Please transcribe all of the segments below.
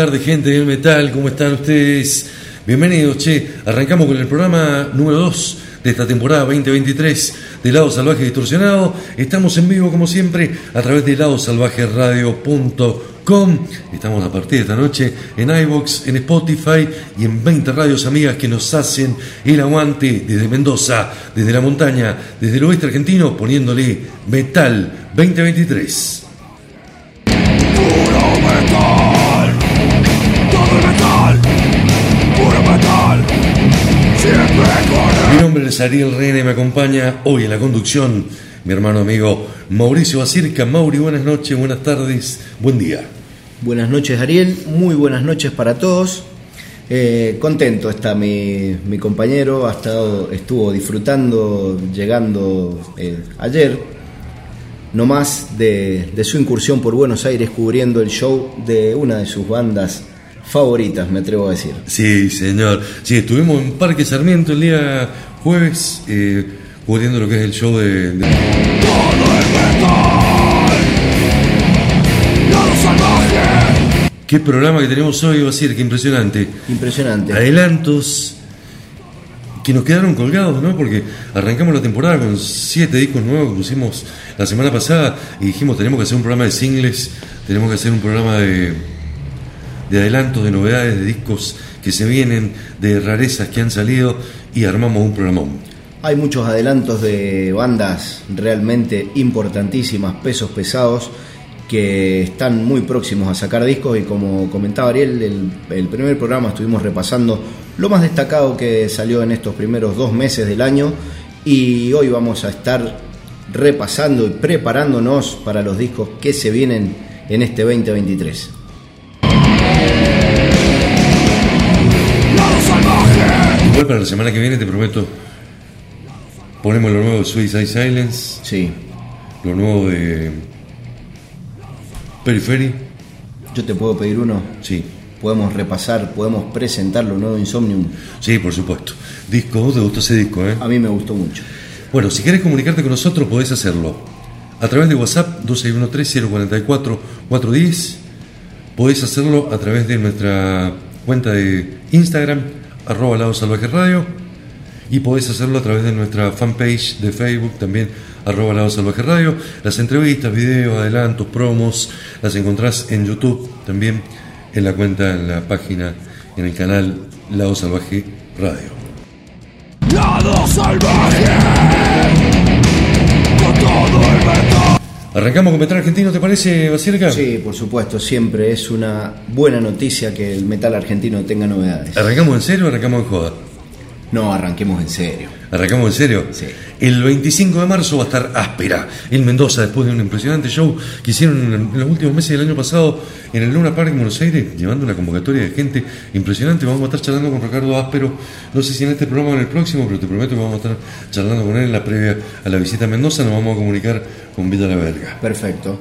Tardes, gente del metal, ¿cómo están ustedes? Bienvenidos, che. Arrancamos con el programa número 2 de esta temporada 2023 de Lado Salvaje Distorsionado. Estamos en vivo, como siempre, a través de ladosalvajeradio.com. Estamos a partir de esta noche en iBox, en Spotify y en 20 radios amigas que nos hacen el aguante desde Mendoza, desde la montaña, desde el oeste argentino, poniéndole Metal 2023. Ariel Reina y me acompaña hoy en la conducción mi hermano amigo Mauricio Basirca. Mauri, buenas noches, buenas tardes, buen día. Buenas noches Ariel, muy buenas noches para todos. Eh, contento está mi, mi compañero, ha estado, estuvo disfrutando, llegando eh, ayer, no más de, de su incursión por Buenos Aires cubriendo el show de una de sus bandas favoritas, me atrevo a decir. Sí, señor. Sí, estuvimos en Parque Sarmiento el día jueves eh, cubriendo lo que es el show de... de-. ¿Qué programa que tenemos hoy, Basir? Qué impresionante. Impresionante. Adelantos que nos quedaron colgados, ¿no? Porque arrancamos la temporada con siete discos nuevos que pusimos la semana pasada y dijimos tenemos que hacer un programa de singles, tenemos que hacer un programa de, de adelantos, de novedades, de discos que se vienen, de rarezas que han salido y armamos un programón. Hay muchos adelantos de bandas realmente importantísimas, pesos pesados, que están muy próximos a sacar discos y como comentaba Ariel, el, el primer programa estuvimos repasando lo más destacado que salió en estos primeros dos meses del año y hoy vamos a estar repasando y preparándonos para los discos que se vienen en este 2023. Igual para la semana que viene te prometo, ponemos lo nuevo de Suicide Silence, Sí, lo nuevo de Periphery, yo te puedo pedir uno, sí, podemos repasar, podemos presentar lo nuevo de Insomnium. sí, por supuesto. Disco, ¿vos te gustó ese disco, eh? A mí me gustó mucho. Bueno, si querés comunicarte con nosotros podés hacerlo a través de WhatsApp 261-3044-410. Podés hacerlo a través de nuestra cuenta de Instagram, arroba Lado Salvaje Radio. Y podés hacerlo a través de nuestra fanpage de Facebook, también arroba Lado Salvaje Radio. Las entrevistas, videos, adelantos, promos, las encontrás en YouTube, también en la cuenta, en la página, en el canal Lado Salvaje Radio. Lado salvaje. Con todo el metal. Arrancamos con Metal Argentino, ¿te parece, Basílica? Sí, por supuesto, siempre es una buena noticia que el metal argentino tenga novedades. ¿Arrancamos en serio o arrancamos en joda? No, arranquemos en serio. ¿Arrancamos en serio? Sí. El 25 de marzo va a estar áspera en Mendoza después de un impresionante show que hicieron en los últimos meses del año pasado en el Luna Park en Buenos Aires, llevando una convocatoria de gente impresionante. Vamos a estar charlando con Ricardo Áspero, no sé si en este programa o en el próximo, pero te prometo que vamos a estar charlando con él en la previa a la visita a Mendoza. Nos vamos a comunicar con Villa La Verga. Perfecto.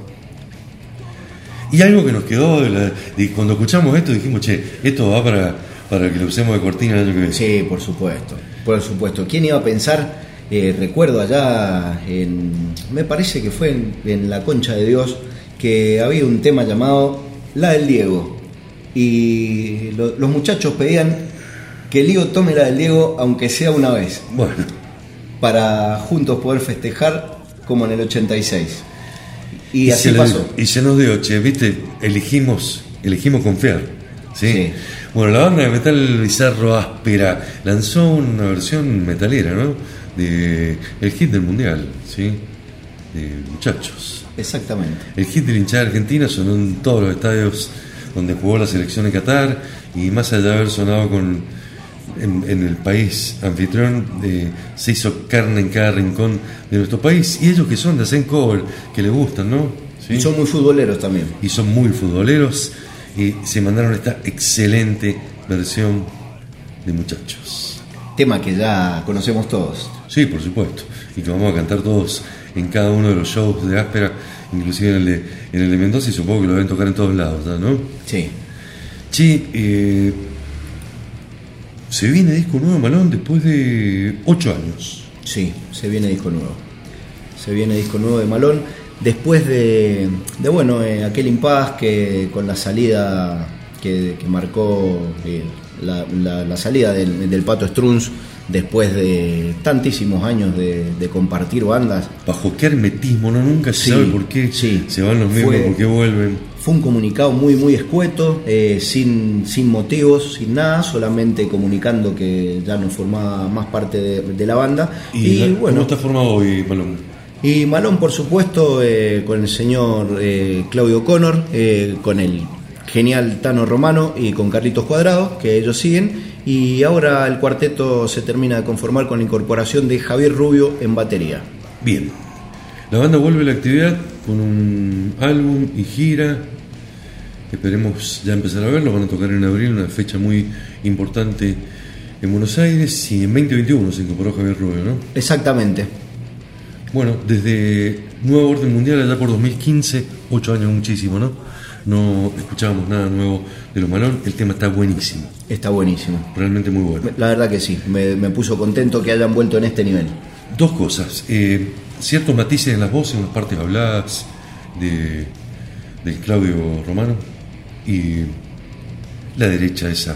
Y algo que nos quedó de, la- de cuando escuchamos esto, dijimos, che, esto va para, para que lo usemos de cortina el año que viene. Sí, por supuesto. Por supuesto. ¿Quién iba a pensar? Eh, recuerdo allá, en, me parece que fue en, en La Concha de Dios, que había un tema llamado La del Diego. Y lo- los muchachos pedían que Lío tome la del Diego, aunque sea una vez, Bueno, para juntos poder festejar como en el 86. Y, se así pasó. y se nos dio, che, viste, elegimos, elegimos confiar. ¿sí? Sí. Bueno, la banda de metal bizarro áspera lanzó una versión metalera, ¿no? De el hit del mundial, ¿sí? De muchachos. Exactamente. El hit de la hinchada argentina sonó en todos los estadios donde jugó la selección de Qatar y más allá de haber sonado con en, en el país anfitrión eh, se hizo carne en cada rincón de nuestro país y ellos que son de hacen cover que les gustan, ¿no? ¿Sí? Y son muy futboleros también. y son muy futboleros y se mandaron esta excelente versión de muchachos. Tema que ya conocemos todos. Sí, por supuesto. Y que vamos a cantar todos en cada uno de los shows de Áspera, inclusive en el de, en el de Mendoza y supongo que lo deben tocar en todos lados, ¿ya, ¿no? Sí. Che, eh, se viene disco nuevo Malón después de ocho años. Sí, se viene disco nuevo. Se viene disco nuevo de Malón. Después de, de bueno, eh, aquel impas que con la salida que, que marcó eh, la, la- la salida del, del Pato Struns, después de tantísimos años de, de compartir bandas, Bajo qué hermetismo, ¿no? Nunca se Sí, sabe por qué sí. se van los mismos, por qué vuelven. fue un comunicado muy muy escueto, eh, sin, sin motivos, sin nada, solamente comunicando que ya no formaba más parte de, de la banda. ¿Y, Y, bueno, cómo está formado hoy, Malón? Y Malón, por supuesto, eh, con el señor eh, Claudio Connor, eh, con el genial Tano Romano y con Carlitos Cuadrado, que ellos siguen. Y ahora el cuarteto se termina de conformar con la incorporación de Javier Rubio en batería. Bien. La banda vuelve a la actividad con un álbum y gira. Esperemos ya empezar a verlo. Van a tocar en abril, una fecha muy importante en Buenos Aires. Y en 2021 se incorporó Javier Rubio, ¿no? Exactamente. Bueno, desde Nueva Orden Mundial, allá por 2015, ocho años muchísimo, ¿no? No escuchábamos nada nuevo de los Malón. El tema está buenísimo, Está buenísimo. realmente muy bueno. La verdad que sí, me, me puso contento que hayan vuelto en este nivel. Dos cosas. eh, ciertos matices en las voces, en las partes habladas de, del Claudio Romano y la derecha esa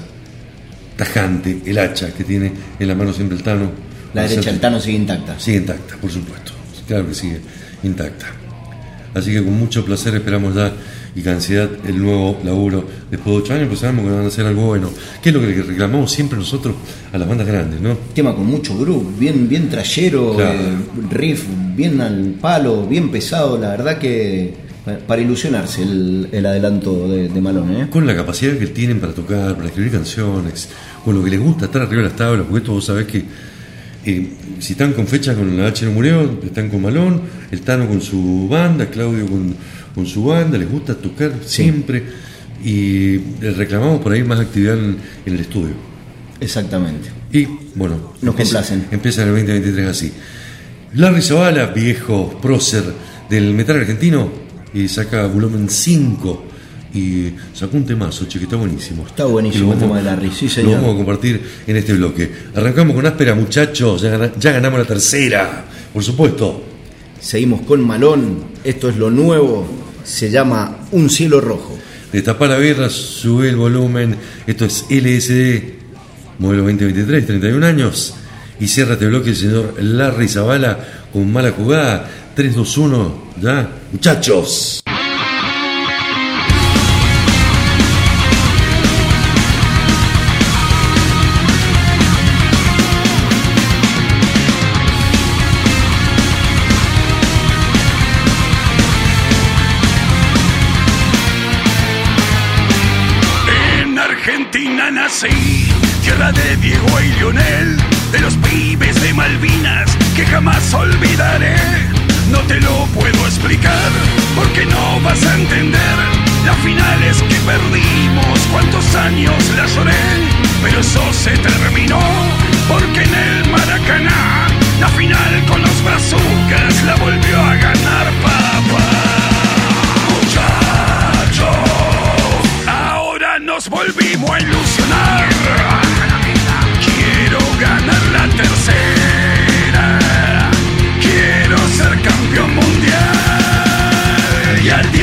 tajante, el hacha que tiene en la mano siempre el Tano. La derecha del Tano sigue intacta. Sigue intacta, por supuesto. Claro que sigue intacta. Así que con mucho placer esperamos ya y con ansiedad el nuevo laburo después de ocho años, pues sabemos que van a hacer algo bueno. ¿Qué es lo que reclamamos siempre nosotros a las bandas grandes, no? Tema con mucho groove, bien, bien trayero, Claro. eh, riff, bien al palo, bien pesado. La verdad que pa- para ilusionarse el, el adelanto de, de Malón, ¿eh? Con la capacidad que tienen para tocar, para escribir canciones, con lo que les gusta estar arriba de las tablas, porque esto vos sabés que eh, si están con fecha con la H no murió, están con Malón, el Tano con su banda, Claudio con, con su banda, les gusta tocar siempre y les reclamamos por ahí más actividad en, en el estudio. Exactamente. Y bueno, Nos complacen. Empieza en el 2023 así. Larry Zavala, viejo prócer del metal argentino, y saca volumen 5 y sacó un temazo, che, que está buenísimo. Está buenísimo lo el tema de Larry, sí, Lo señor. vamos a compartir en este bloque. Arrancamos con áspera, muchachos, ya, gana- ya ganamos la tercera, por supuesto. Seguimos con Malón, esto es lo nuevo, se llama Un cielo rojo. Destapá la birra, sube el volumen. Esto es LSD, modelo 2023, 31 años. Y cierra este bloque el señor Larry Zavala con mala jugada. 3, 2, 1, ya. Muchachos. De Diego y Lionel, de los pibes de Malvinas que jamás olvidaré. No te lo puedo explicar porque no vas a entender. Las finales que perdimos, cuántos años la lloré, pero eso se terminó porque en el Maracaná la final con los brazucas la volvió a ganar papá. Muchachos, ahora nos volvimos a ilusionar ganar la tercera. Quiero ser campeón mundial. Y al día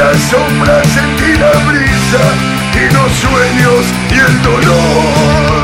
las sombras sentí la brisa y los sueños y el dolor.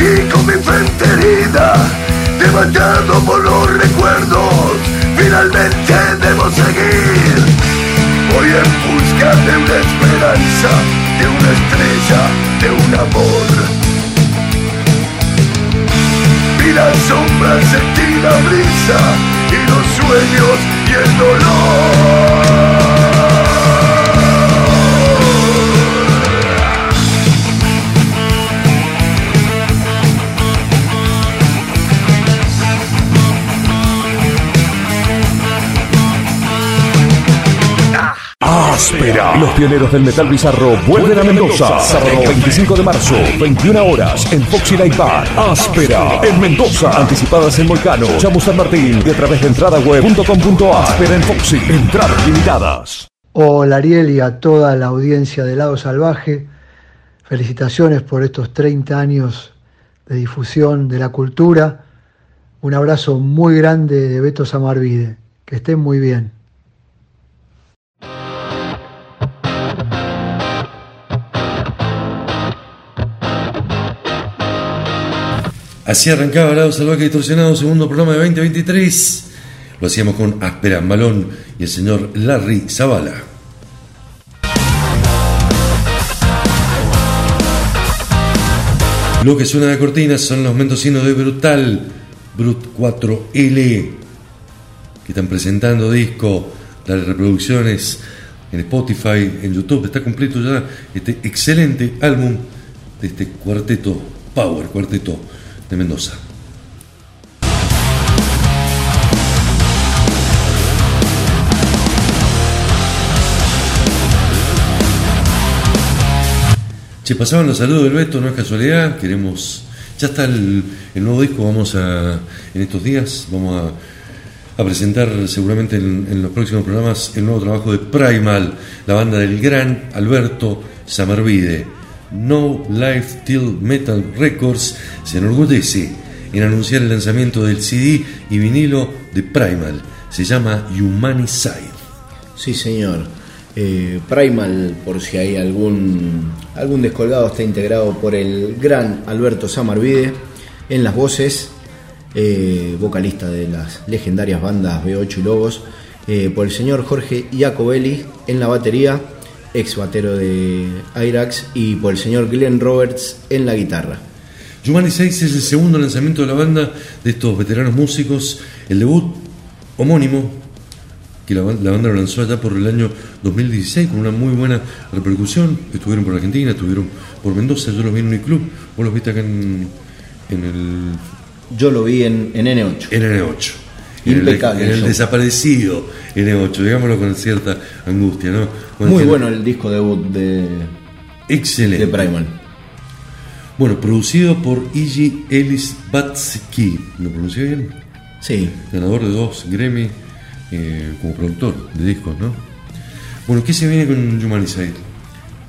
aquí con mi frente herida, levantado por los recuerdos, finalmente debo seguir. Voy en busca de una esperanza, de una estrella, de un amor. Vi las sombras, sentí la brisa, y los sueños y el dolor. Pioneros del metal bizarro vuelven a Mendoza. Sábado 25 de marzo, 21 horas, en Foxy Light Bar. Áspera, en Mendoza. Anticipadas en Molcano, Chamu San Martín y a través de entradaweb.com.ar. Áspera en Foxy. Entradas limitadas. Hola Ariel y a toda la audiencia de Lado Salvaje. Felicitaciones por estos 30 años de difusión de la cultura. Un abrazo muy grande de Beto Samarvide. Que estén muy bien. Así arrancaba Lado Salvaje Distorsionado, segundo programa de 2023. Lo hacíamos con Aspera Malón y el señor Larry Zavala. Lo que suena de cortina son los mendocinos de Brutal, Brut 4L, que están presentando disco, las reproducciones en Spotify, en YouTube. Está completo ya este excelente álbum de este cuarteto Power, cuarteto de Mendoza. Che, pasaban los saludos del Beto, no es casualidad, queremos... Ya está el, nuevo disco, vamos a... En estos días vamos a presentar seguramente en, en los próximos programas el nuevo trabajo de Primal, la banda del gran Alberto Samarvide. No Life Till Metal Records se enorgullece en anunciar el lanzamiento del CD y vinilo de Primal. Se llama Humanicide. Sí, señor. Eh, Primal, por si hay algún, algún descolgado, está integrado por el gran Alberto Samarvide en las voces, eh, vocalista de las legendarias bandas B8 y Lobos, eh, por el señor Jorge Iacobelli en la batería, ex batero de Irax, y por el señor Glenn Roberts en la guitarra. Humani 6 es el segundo lanzamiento de la banda de estos veteranos músicos, el debut homónimo que la, la banda lo lanzó allá por el año 2016 con una muy buena repercusión. Estuvieron por Argentina, estuvieron por Mendoza, yo los vi en un club, vos los viste acá en, en el Yo lo vi en, en N8. en N8. En el, Impecable en el desaparecido N8, digámoslo con cierta angustia, ¿no? Muy bueno el disco debut de, Excelente. de Primal. Bueno, producido por Iggy Ellis Batsky, ¿lo pronuncié bien? Sí, ganador de dos Grammy eh, como productor de discos, ¿no? Bueno, ¿qué se viene con Humanicide?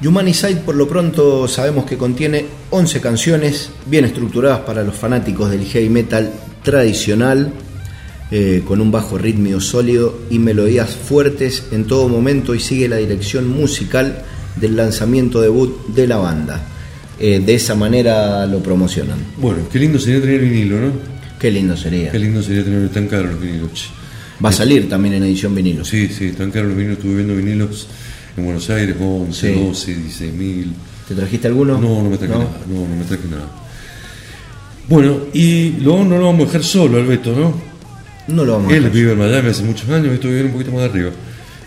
Humanicide por lo pronto sabemos que contiene 11 canciones bien estructuradas para los fanáticos del heavy metal tradicional, eh, con un bajo rítmico sólido y melodías fuertes en todo momento y sigue la dirección musical del lanzamiento debut de la banda. Eh, de esa manera lo promocionan. Bueno, qué lindo sería tener vinilo, ¿no? Qué lindo sería. Qué lindo sería tener tan caros los vinilos. Va a salir también en edición vinilo. Sí, sí, tan caros los vinilos. Estuve viendo vinilos en Buenos Aires, 11, Sí. 12, 16 mil. ¿Te trajiste alguno? No, no me traje nada, no, no me traje nada. Bueno, y luego no lo vamos a dejar solo, Alberto, ¿no? No lo vamos a Él vive en Miami hace muchos años, esto vive un poquito más arriba.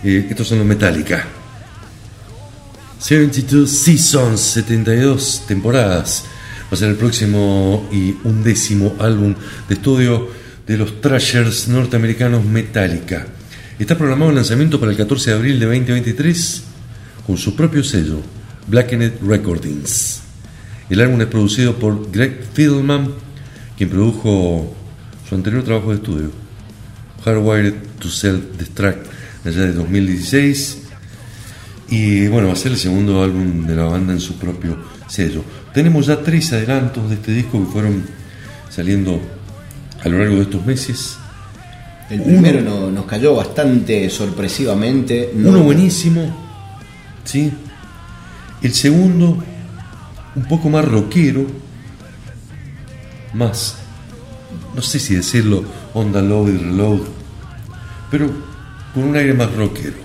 Eh, estos son los Metallica. 72 Seasons, 72 temporadas. Va a ser el próximo y undécimo álbum de estudio de los Thrashers norteamericanos Metallica. Está programado el lanzamiento para el 14 de abril de 2023 con su propio sello, Blackened Recordings. El álbum es producido por Greg Fiddleman, quien produjo su anterior trabajo de estudio, Hardwired to Self-Destruct, allá de 2016. Y bueno, va a ser el segundo álbum de la banda en su propio sello. Tenemos ya tres adelantos de este disco que fueron saliendo a lo largo de estos meses. El primero no- nos cayó bastante sorpresivamente. no- Uno buenísimo, ¿sí? El segundo, un poco más rockero, más, no sé si decirlo, onda load y reload, pero con un aire más rockero.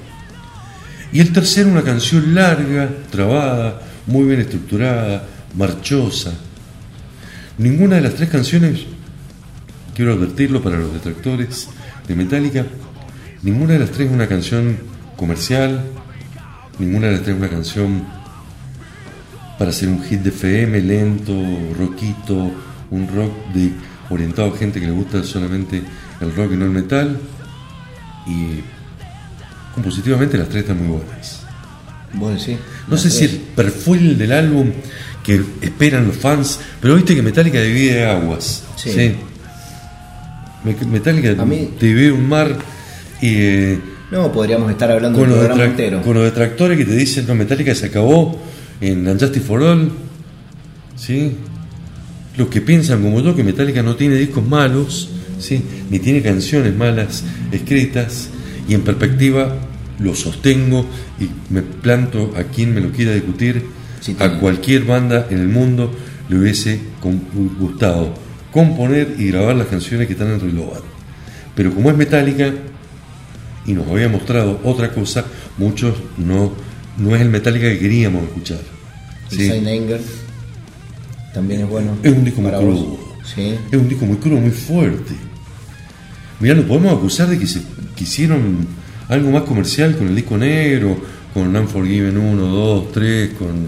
Y el tercero, una canción larga, trabada, muy bien estructurada, marchosa. Ninguna de las tres canciones, quiero advertirlo para los detractores de Metallica, ninguna de las tres es una canción comercial, ninguna de las tres es una canción para hacer un hit de FM lento, rockito, un rock de, orientado a gente que le gusta solamente el rock y no el metal. Y compositivamente las tres están muy buenas. Vos decís. No sé si el perfil del álbum que esperan los fans, pero viste que Metallica divide aguas. Sí. Me- Metallica mí- divide un mar y eh, No, podríamos estar hablando los entero. con los detractores que te dicen no, Metallica se acabó en Unjustice for All. ¿sí? Los que piensan como yo que Metallica no tiene discos malos, ¿sí? ni tiene canciones malas escritas, y en perspectiva lo sostengo y me planto a quien me lo quiera discutir, Sí, a cualquier banda en el mundo le hubiese gustado componer y grabar las canciones que están en Reload. Pero como es Metallica y nos había mostrado otra cosa, muchos no, no es el Metallica que queríamos escuchar. ¿sí? También es bueno. Es un disco muy crudo. Sí. Es un disco muy crudo, muy fuerte. Mirá, nos podemos acusar de que se quisieron algo más comercial con el disco negro, con Unforgiven 1, 2, 3, con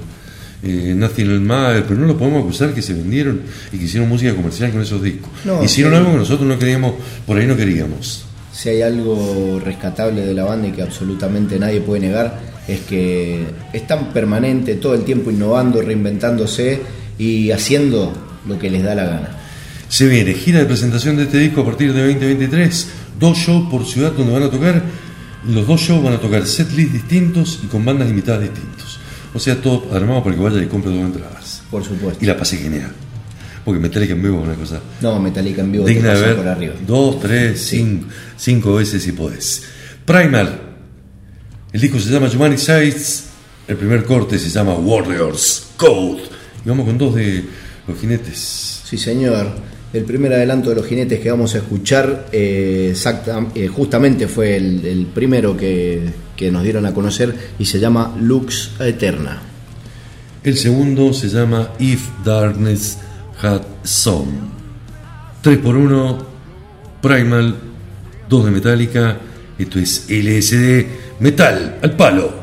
eh, Nothing Else Matters, pero no lo podemos acusar que se vendieron y que hicieron música comercial con esos discos. No, hicieron sí. algo que nosotros no queríamos, por ahí no queríamos. Si hay algo rescatable de la banda y que absolutamente nadie puede negar, es que están permanente, todo el tiempo innovando, reinventándose y haciendo lo que les da la gana. Se viene gira de presentación de este disco a partir de 2023, dos shows por ciudad donde van a tocar, los dos shows van a tocar setlists distintos y con bandas invitadas distintos. O sea, todo armado para que vaya y compre dos entradas. Por supuesto. Y la pase genial. Porque Metallica en vivo es una cosa No, Metallica en vivo digna de ver por arriba. dos, tres, cinco, cinco veces si podés. Primal. El disco se llama Humanic Sides. El primer corte se llama Warriors Code. Y vamos con dos de los jinetes. Sí, señor. El primer adelanto de los jinetes que vamos a escuchar eh, exacta- eh, justamente fue el, el primero que, que nos dieron a conocer y se llama Lux Eterna. El segundo se llama If Darkness Had Some. 3 por 1 Primal, 2 de Metallica. Esto es LSD Metal al palo.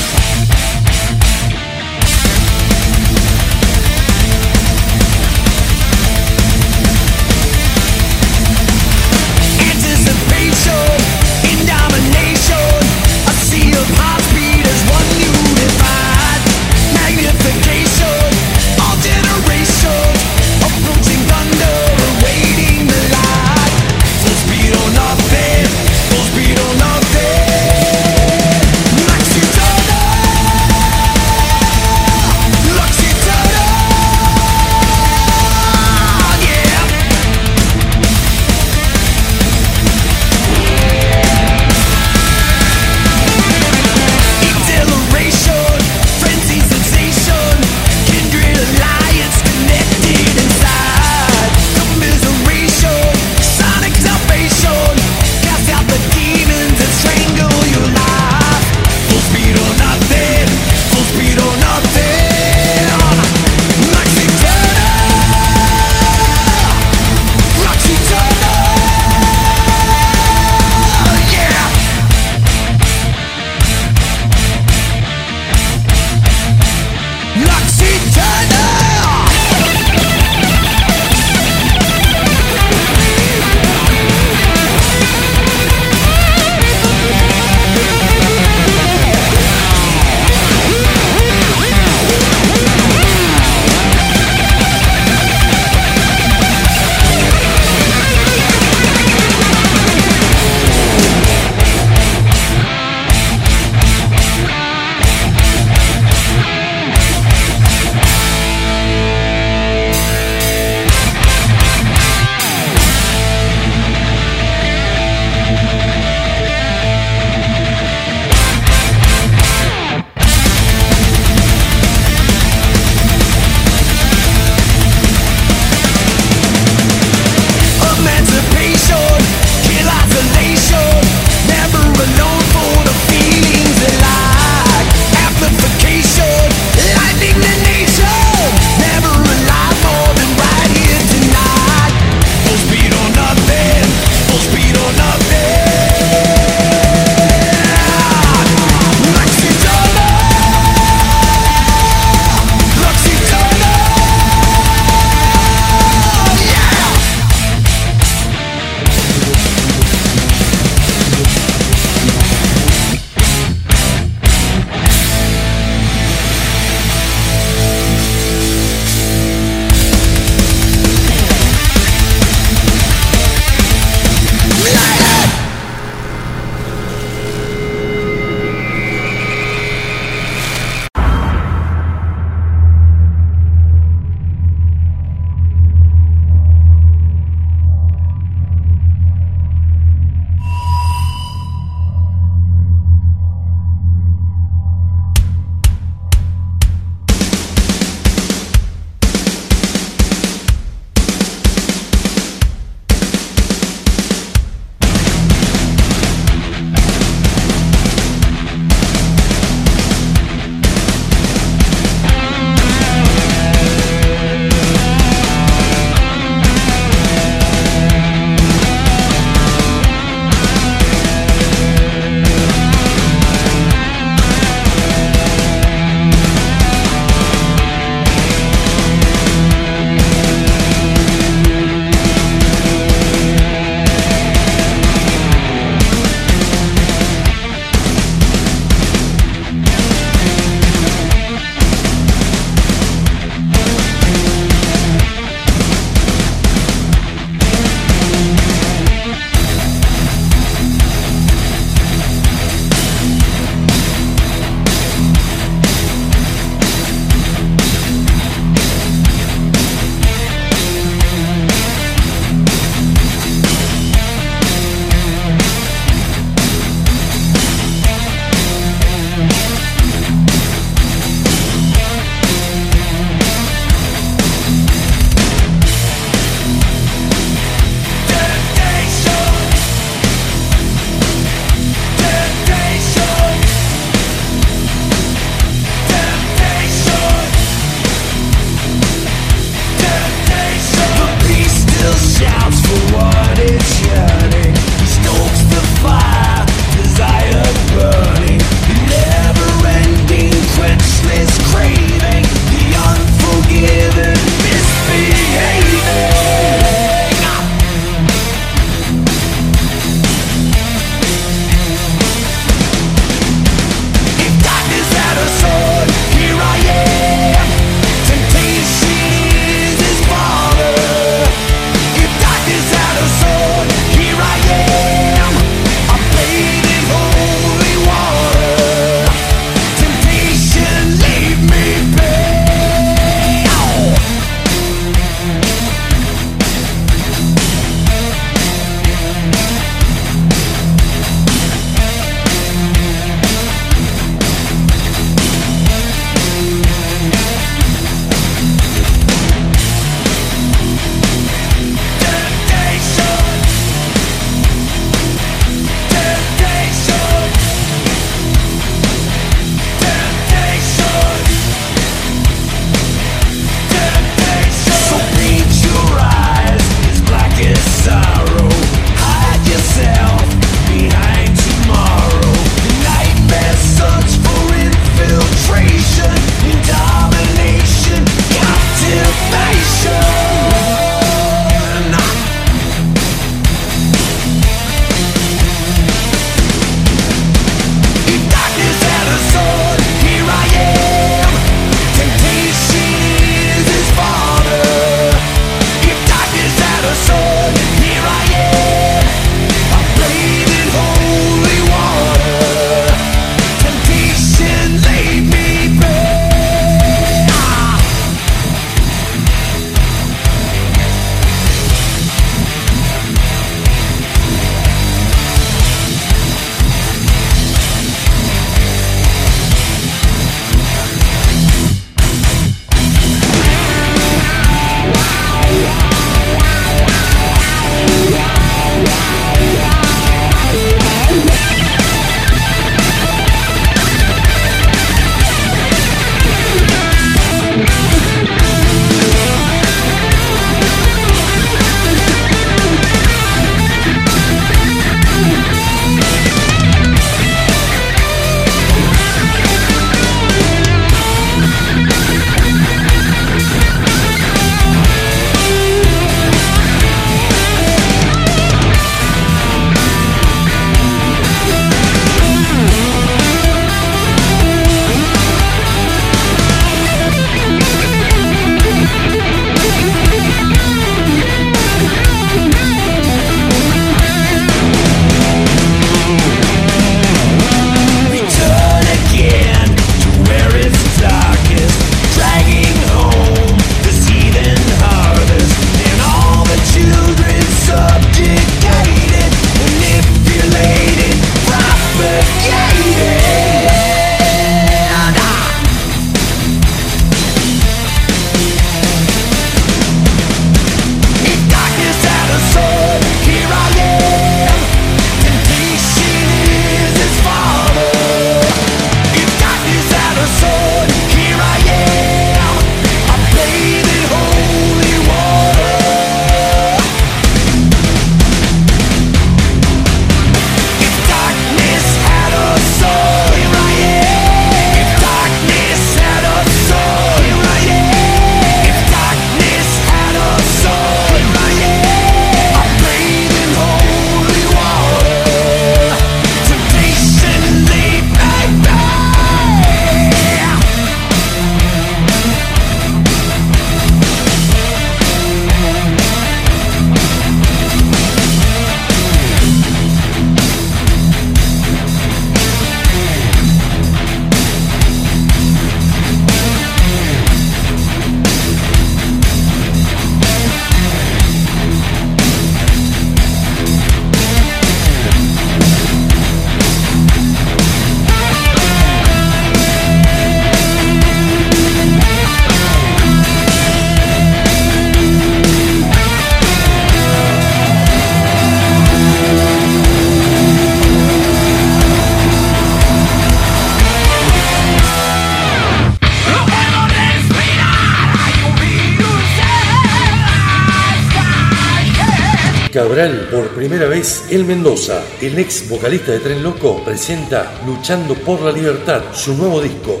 En Mendoza, el ex vocalista de Tren Loco presenta Luchando por la Libertad, su nuevo disco.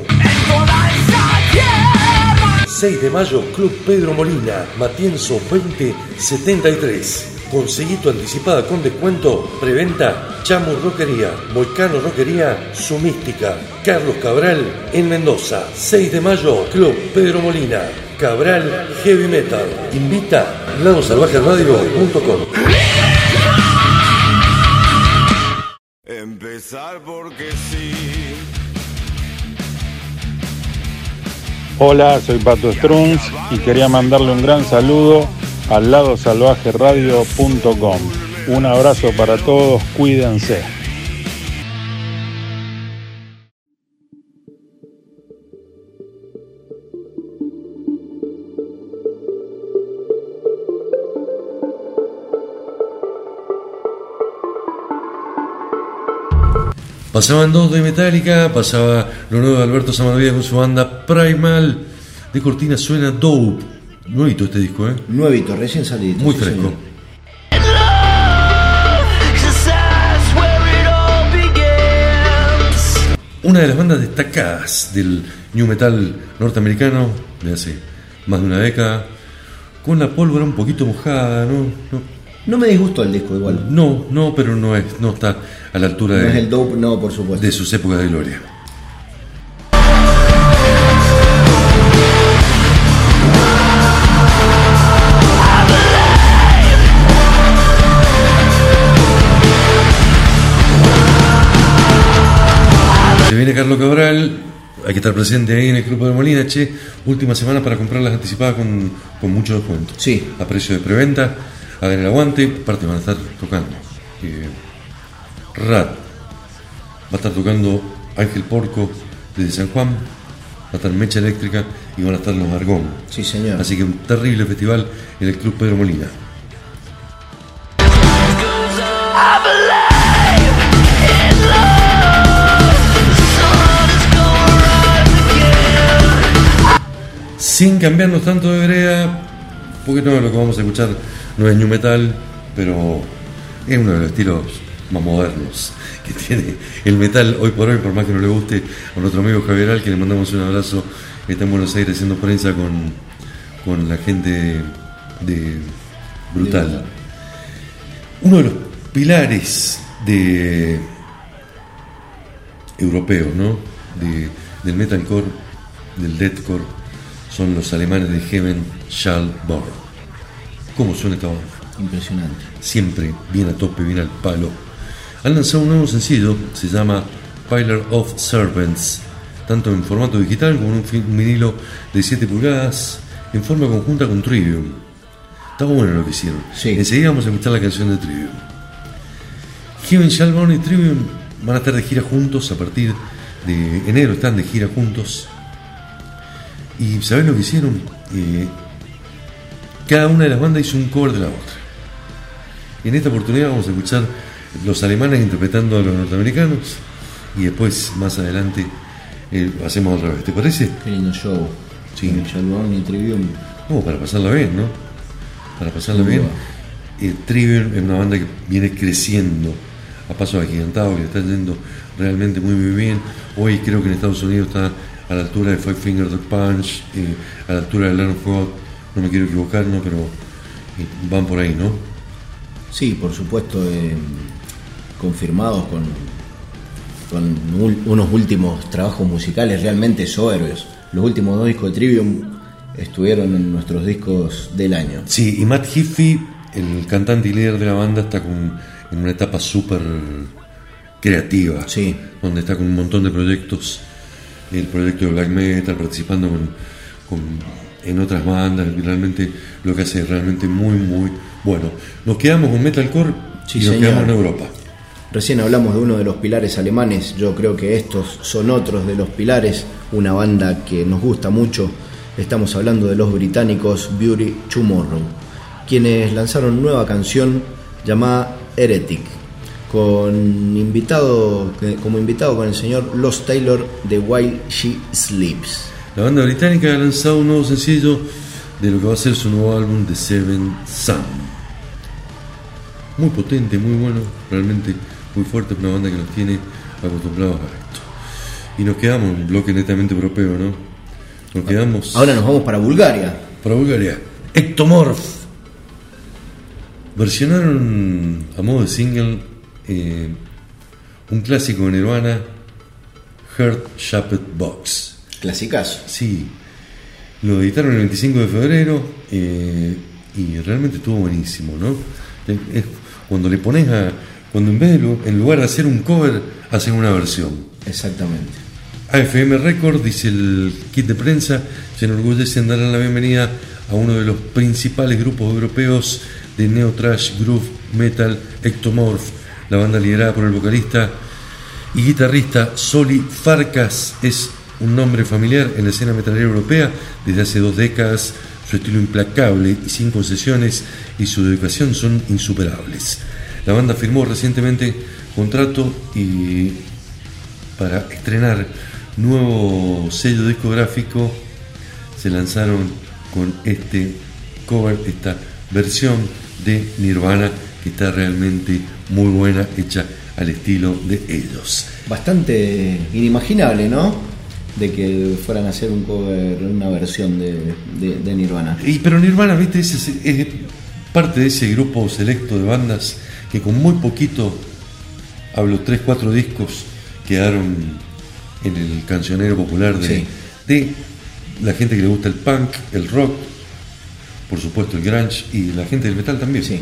6 de mayo, Club Pedro Molina, Matienzo 2073. Conseguí tu anticipada con descuento, preventa, Chamu Roquería, Volcano Roquería, Su Mística, Carlos Cabral en Mendoza. 6 de mayo, Club Pedro Molina, Cabral Heavy Metal. Invita ladosalvajeradio.com. Porque sí. Hola, soy Pato Strunz y quería mandarle un gran saludo al lado salvajeradio.com. Un abrazo para todos, cuídense. Pasaban dos de Metallica, pasaba lo nuevo de Alberto Samanovias con su banda Primal. De cortina suena Dope. Nuevito este disco, ¿eh? Nuevito, recién salido. Muy sí, fresco. señor. Una de las bandas destacadas del new metal norteamericano de hace más de una década, con la pólvora un poquito mojada, ¿no? No, No me disgustó el disco igual. no, no, pero no, es, no está a la altura No es de, el dope, no, por supuesto. de sus épocas de gloria. Se viene Carlos Cabral, hay que estar presente ahí en el Club de Molina, che, última semana para comprar las anticipadas con, con mucho descuento. Sí. A precio de preventa, hagan el aguante, aparte van a estar tocando. eh, Rat, va a estar tocando Ángel Porco desde San Juan, va a estar Mecha Eléctrica y van a estar los Argón. Sí, señor. Así que un terrible festival en el Club Pedro Molina. Sin cambiarnos tanto de vereda, porque no lo que vamos a escuchar no es new metal, pero es uno de los estilos más modernos que tiene el metal hoy por hoy, por más que no le guste a nuestro amigo Javier Al, que le mandamos un abrazo, está en Buenos Aires haciendo prensa con, con la gente de Brutal. Uno de los pilares de europeos, ¿no? De- del metalcore, del deathcore, son los alemanes de Heaven Shall Burn. ¿Cómo suena esta banda? Impresionante. Siempre bien a tope, bien al palo. Han lanzado un nuevo sencillo, se llama Pilar of Serpents, tanto en formato digital como en un vinilo de 7 pulgadas, en forma conjunta con Trivium. Está bueno lo que hicieron. Sí. Enseguida vamos a escuchar la canción de Trivium. Heaven Burn y Trivium van a estar de gira juntos a partir de enero, están de gira juntos. Y ¿sabés lo que hicieron? Eh, cada una de las bandas hizo un cover de la otra. En esta oportunidad vamos a escuchar los alemanes interpretando a los norteamericanos y después, más adelante, eh, hacemos otra vez. ¿Te parece? Qué lindo show. Sí. Y Trivium. Como para pasarla bien, ¿no? Para pasarla bien. Eh, Trivium es una banda que viene creciendo a paso agigantado, que está yendo realmente muy, muy bien. Hoy creo que en Estados Unidos está a la altura de Five Finger Dog Punch, eh, a la altura de Learn God, no me quiero equivocar, ¿no? Pero eh, van por ahí, ¿no? Sí, por supuesto, eh, confirmados con, con unos últimos trabajos musicales realmente soberbios. Los últimos dos discos de Trivium estuvieron en nuestros discos del año. Sí, y Matt Heafy, el cantante y líder de la banda, está con, en una etapa súper creativa. Sí. Donde está con un montón de proyectos. El proyecto de Black Metal, participando con, con- en otras bandas. Realmente lo que hace es realmente muy, muy bueno. Nos quedamos con Metalcore Sí, y nos señor. quedamos en Europa. Recién hablamos de uno de los pilares alemanes, yo creo que estos son otros de los pilares, una banda que nos gusta mucho. Estamos hablando de los británicos Beauty Tomorrow, quienes lanzaron nueva canción llamada Heretic, con invitado, como invitado con el señor Los Taylor de While She Sleeps. La banda británica ha lanzado un nuevo sencillo de lo que va a ser su nuevo álbum The Seven Sun. muy potente, muy bueno, realmente muy fuerte, es una banda que nos tiene acostumbrados a esto. Y nos quedamos en un bloque netamente europeo, ¿no? Nos quedamos Ahora nos vamos para Bulgaria. para Bulgaria. Ectomorph. Versionaron a modo de single eh, un clásico de Nirvana, Heart Shaped Box. Clasicazo. Sí, lo editaron el 25 de febrero eh, y realmente estuvo buenísimo, ¿no? Es- cuando le pones a. Cuando en vez de en lugar de hacer un cover, hacen una versión. Exactamente. AFM Record, dice el kit de prensa, se enorgullece en darle la bienvenida a uno de los principales grupos europeos de neo trash, groove, metal, Ectomorph, la banda liderada por el vocalista y guitarrista Soli Farkas es un nombre familiar en la escena metalera europea desde hace dos décadas. Su estilo implacable y sin concesiones y su dedicación son insuperables. La banda firmó recientemente contrato y para estrenar nuevo sello discográfico se lanzaron con este cover, esta versión de Nirvana que está realmente muy buena, hecha al estilo de ellos. Bastante inimaginable, ¿no? De que fueran a hacer un cover, una versión de, de- de Nirvana. Y, pero Nirvana, viste, es, es- es parte de ese grupo selecto de bandas que con muy poquito, hablo 3, 4 discos, quedaron en el cancionero popular de, Sí. de la gente que le gusta el punk, el rock, por supuesto el grunge y la gente del metal también. Sí.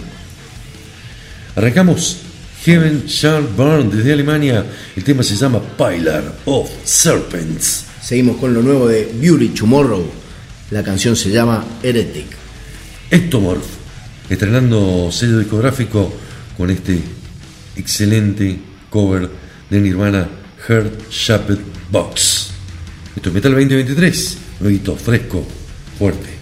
Arrancamos Heaven Shall Burn desde Alemania. El tema se llama Pilar of Serpents. Seguimos con lo nuevo de Beauty Tomorrow. La canción se llama Heretic. Ectomorph, estrenando sello discográfico con este excelente cover de Nirvana Heart Shaped Box. Esto es Metal 2023, nuevito, fresco, fuerte.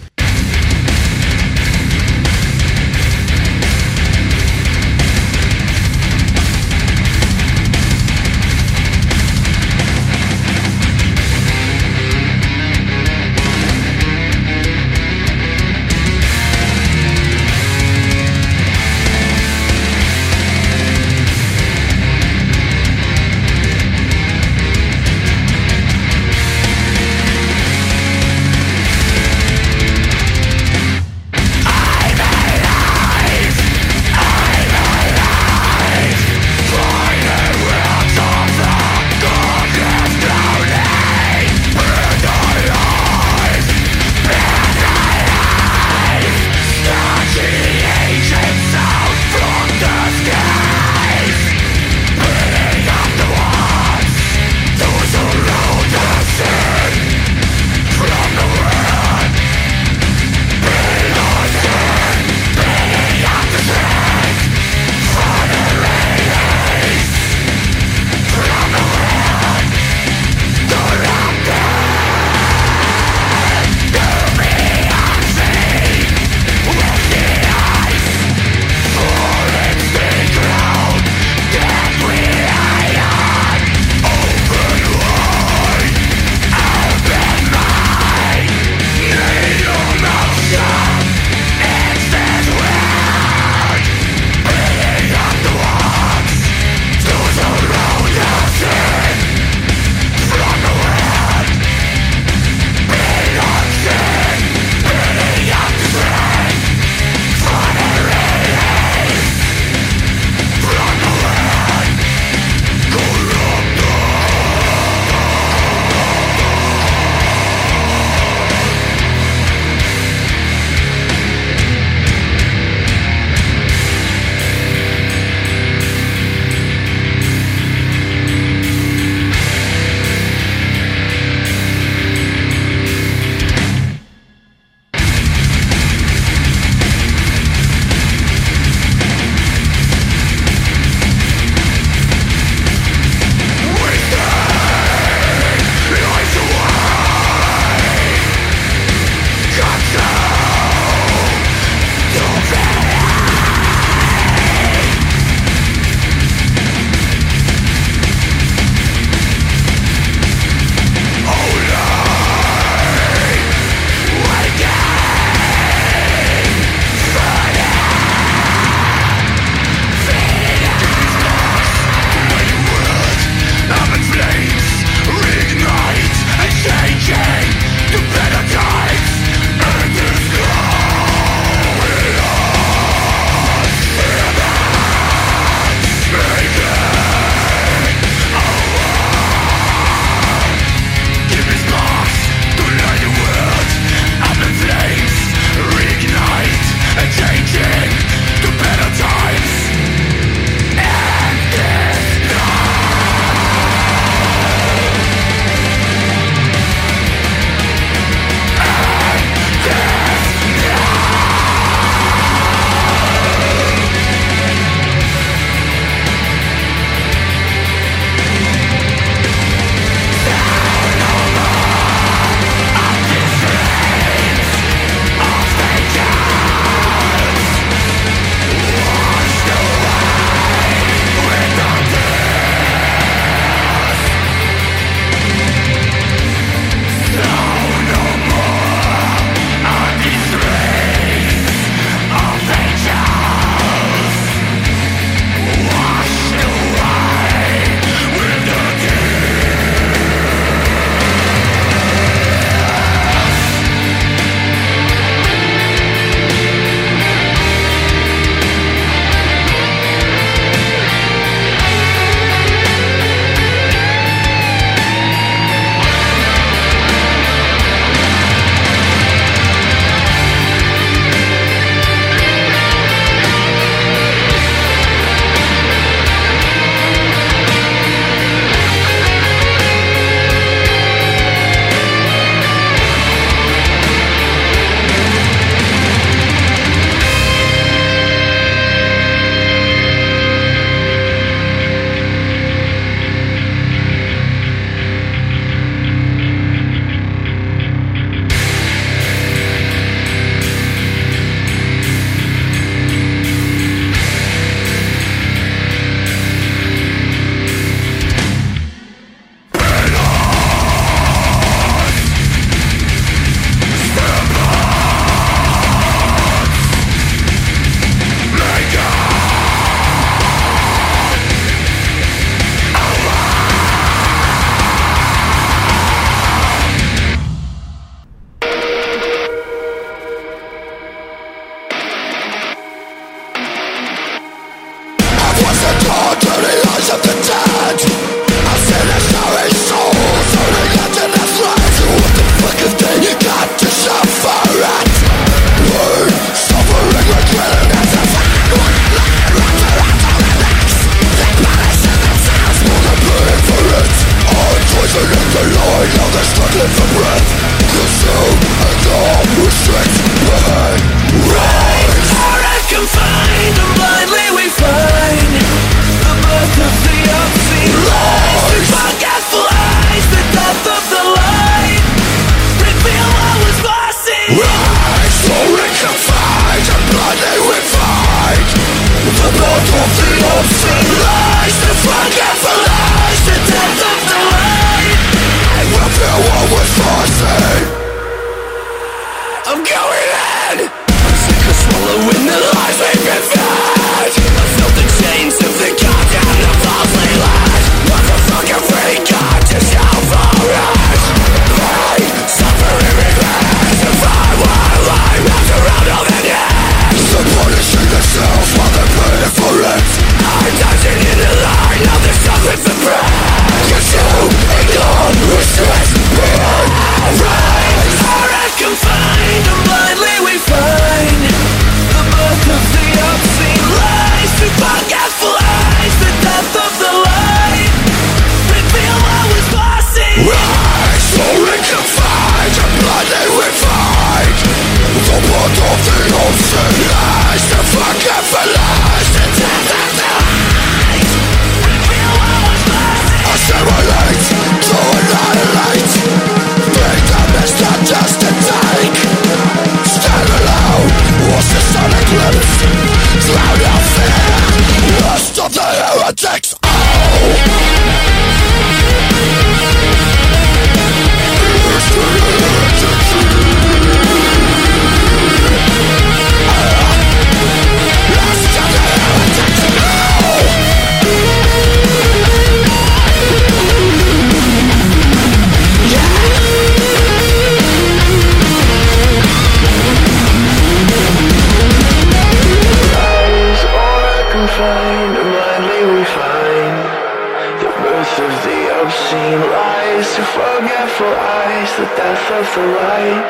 forgetful eyes, the death of the light.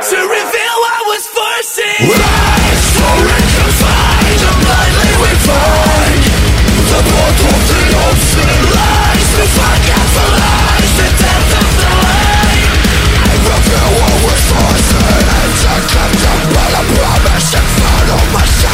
To reveal what was foreseen. Rise, for it to find, and blindly we find. The blood of the ocean lies, to forgetful eyes, the death of the light. Reveal what was foreseen and I kept them, but I promised in front of myself.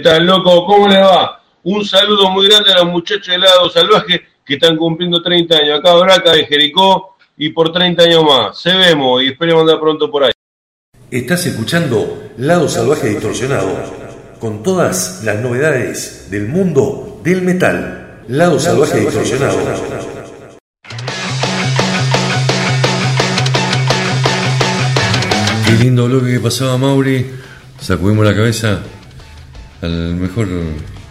¿Qué tal, loco? ¿Cómo le va? Un saludo muy grande a los muchachos de Lado Salvaje que están cumpliendo 30 años. Acá Braca de Jericó y por 30 años más. Se vemos y esperemos andar pronto por ahí. Estás escuchando Lado Salvaje Distorsionado con todas las novedades del mundo del metal. Lado Salvaje Distorsionado. Qué lindo bloque que pasaba Mauri. Sacudimos la cabeza al mejor,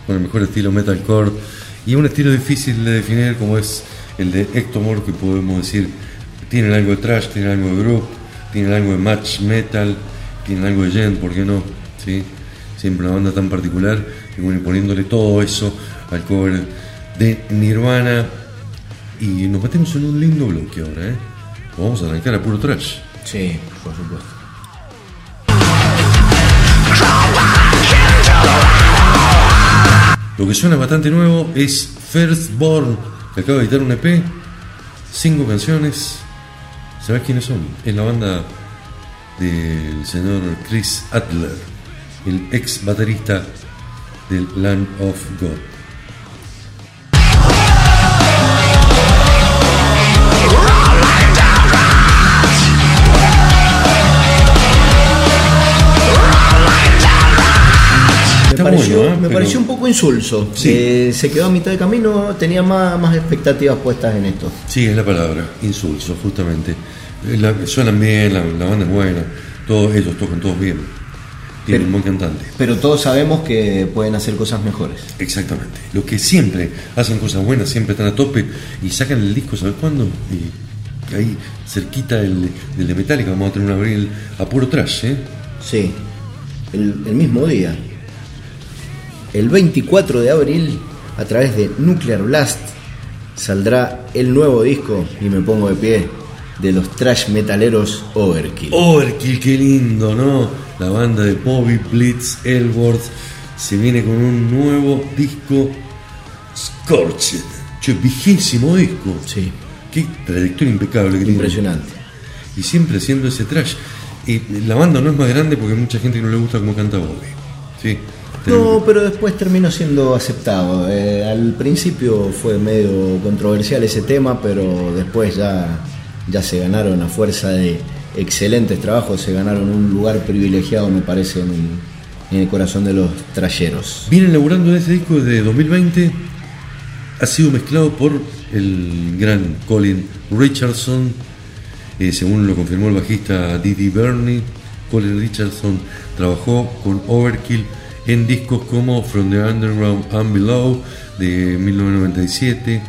con el mejor estilo metalcore y un estilo difícil de definir como es el de Ectomore que podemos decir tienen algo de trash, tienen algo de group, tienen algo de match metal, tienen algo de gent, ¿por qué no? ¿Sí? Siempre una banda tan particular y bueno, poniéndole todo eso al cover de Nirvana y nos metemos en un lindo bloque ahora, ¿eh? Vamos a arrancar a puro trash. Sí, por supuesto. Lo que suena bastante nuevo es Firstborn, que acaba de editar un EP, cinco canciones. ¿Sabes quiénes son? Es la banda del señor Chris Adler, el ex baterista del Land of God. Me Está pareció, bueno, ¿eh? me Pero- pareció un poco insulso. Sí. Eh, se quedó a mitad de camino, tenía más, más expectativas puestas en esto. Sí, es la palabra, insulso, justamente. Eh, la- suenan bien, la, la banda es buena, todos ellos tocan todos bien. Tienen un buen cantante. Pero todos sabemos que pueden hacer cosas mejores. Exactamente. Los que siempre hacen cosas buenas, siempre están a tope y sacan el disco, ¿sabes cuándo? Y ahí cerquita del, del de Metallica vamos a tener un abril a puro trash, ¿eh? Sí, el, el mismo día. El 24 de abril, a través de Nuclear Blast, saldrá el nuevo disco, y me pongo de pie, de los trash metaleros Overkill. Overkill, qué lindo, ¿no? La banda de Bobby Blitz Elworth se viene con un nuevo disco Scorched. Che, vigésimo disco. Sí, Qué trayectoria impecable que tiene. impresionante. y siempre haciendo ese trash. Y la banda no es más grande porque hay mucha gente que no le gusta cómo canta Bobby. Sí. No, pero después terminó siendo aceptado. Eh, al principio fue medio controversial ese tema, pero después ya, ya se ganaron a fuerza de excelentes trabajos, se ganaron un lugar privilegiado, me parece, en el, en el corazón de los trayeros. Vienen laburando en este disco desde 2020. Ha sido mezclado por el gran Colin Richardson, eh, según lo confirmó el bajista Didi Burney. Colin Richardson trabajó con Overkill en discos como From the Underground and Below de 1997,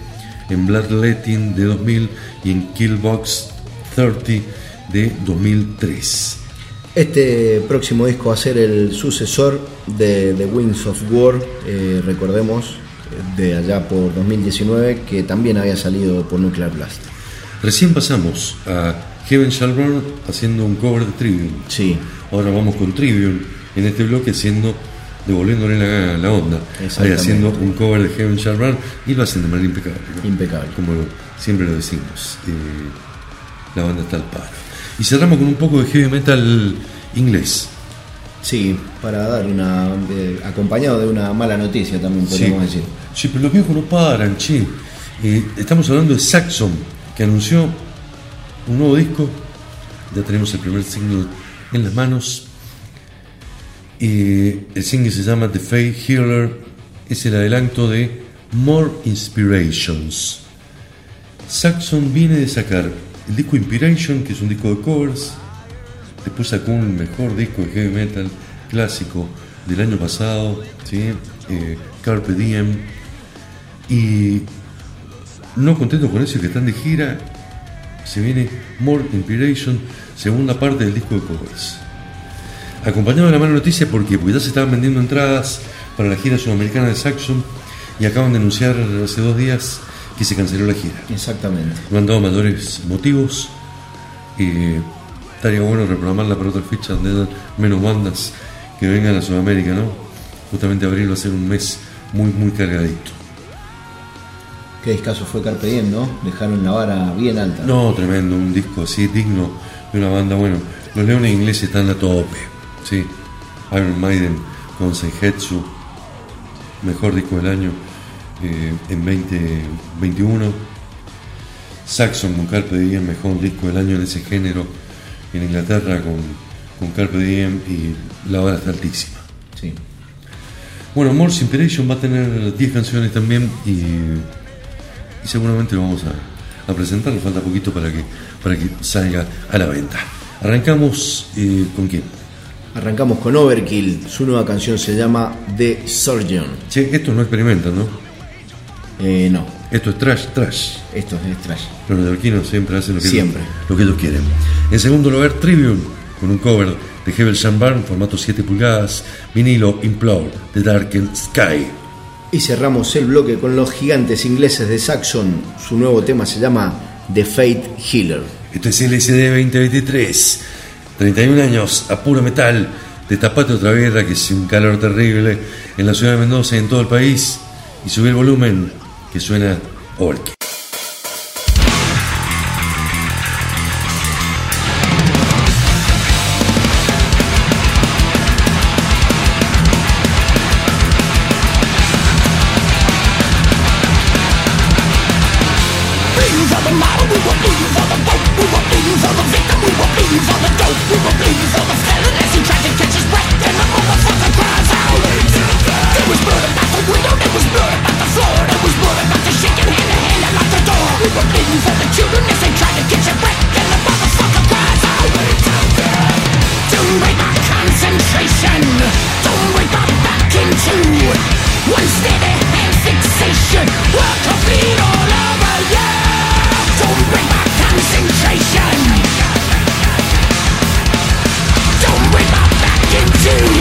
en Bloodletting de 2000 y en Killbox 30 de 2003. Este próximo disco va a ser el sucesor de The Wings of War, eh, recordemos, de allá por 2019, que también había salido por Nuclear Blast. Recién pasamos a Heaven Shall Burn haciendo un cover de Trivium. Sí, Ahora vamos con Trivium en este bloque haciendo, devolviéndole la, la onda. Ahí haciendo un cover de Heaven Shall Burn y lo hacen de manera impecable. ¿no? impecable. Como lo- siempre lo decimos. eh, la banda está al paro. Y cerramos con un poco de heavy metal inglés. Sí, para dar una. eh, acompañado de una mala noticia también podríamos decir. Sí, pero los viejos no paran, che. Eh, estamos hablando de Saxon, que anunció un nuevo disco. Ya tenemos el primer single en las manos. Eh, el single se llama The Fate Healer. Es el adelanto de More Inspirations. Saxon viene de sacar el disco Inspiration, que es un disco de covers. Después sacó un mejor disco de heavy metal clásico del año pasado, ¿sí? Eh, Carpe Diem. Y no contento con eso y que están de gira, se viene More Inspiration, segunda parte del disco de covers. Acompañado de la mala noticia porque, porque ya se estaban vendiendo entradas para la gira sudamericana de Saxon y acaban de anunciar hace dos días que se canceló la gira. Exactamente. No han dado mayores motivos. Eh, estaría bueno reprogramarla para otra fecha donde haya menos bandas que vengan a Sudamérica, ¿no? Justamente abril va a ser un mes muy, muy cargadito. Qué escaso fue Carpe Diem, ¿no? Dejaron la vara bien alta. No, tremendo, un disco así digno de una banda. Bueno, los leones ingleses están a tope, ¿sí? Iron Maiden con Senhetsu mejor disco del año eh, en 2021. Saxon con Carpe Diem, mejor disco del año en ese género en Inglaterra con, con Carpe Diem y la hora está altísima. Sí. Bueno, Morse Inspiration va a tener 10 canciones también y, y seguramente lo vamos a, a presentar, nos falta poquito para que, para que salga a la venta. Arrancamos eh, con quién? Arrancamos con Overkill. Su nueva canción se llama The Surgeon. Che, esto no experimentan, ¿no? Eh, no, Esto es trash, trash. esto es trash. Los neoyorquinos siempre hacen lo que, Siempre. lo que ellos quieren. En segundo lugar, Tribune, con un cover de Hebel Barn, formato 7 pulgadas, vinilo Implode, The Darkened Sky. Y cerramos el bloque con los gigantes ingleses de Saxon. Su nuevo tema se llama The Fate Healer. Esto es LSD 2023. 31 años a puro metal. Destapate otra birra que es un calor terrible en la ciudad de Mendoza y en todo el país. Y subí el volumen que suena model, we for the the the the felon as he tried to catch his breath, the motherfucker cries out. Was the window, was the floor, was the shaking hand to hand and locked the door. We were bleeding for the children as they tried to catch their breath, the motherfucker cries out. Concentration, back in two. One steady hand fixation, complete all over you. Don't break my concentration. to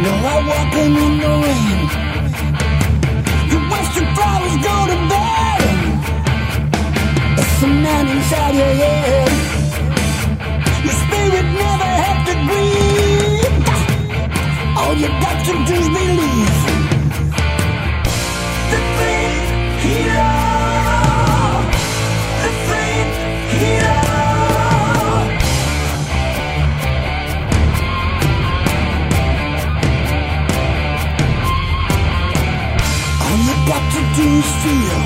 walking in the rain. Your western flowers go to bed. It's the man inside your head. Your spirit never had to grieve. All you got to do is believe. The faith healer. Do you feel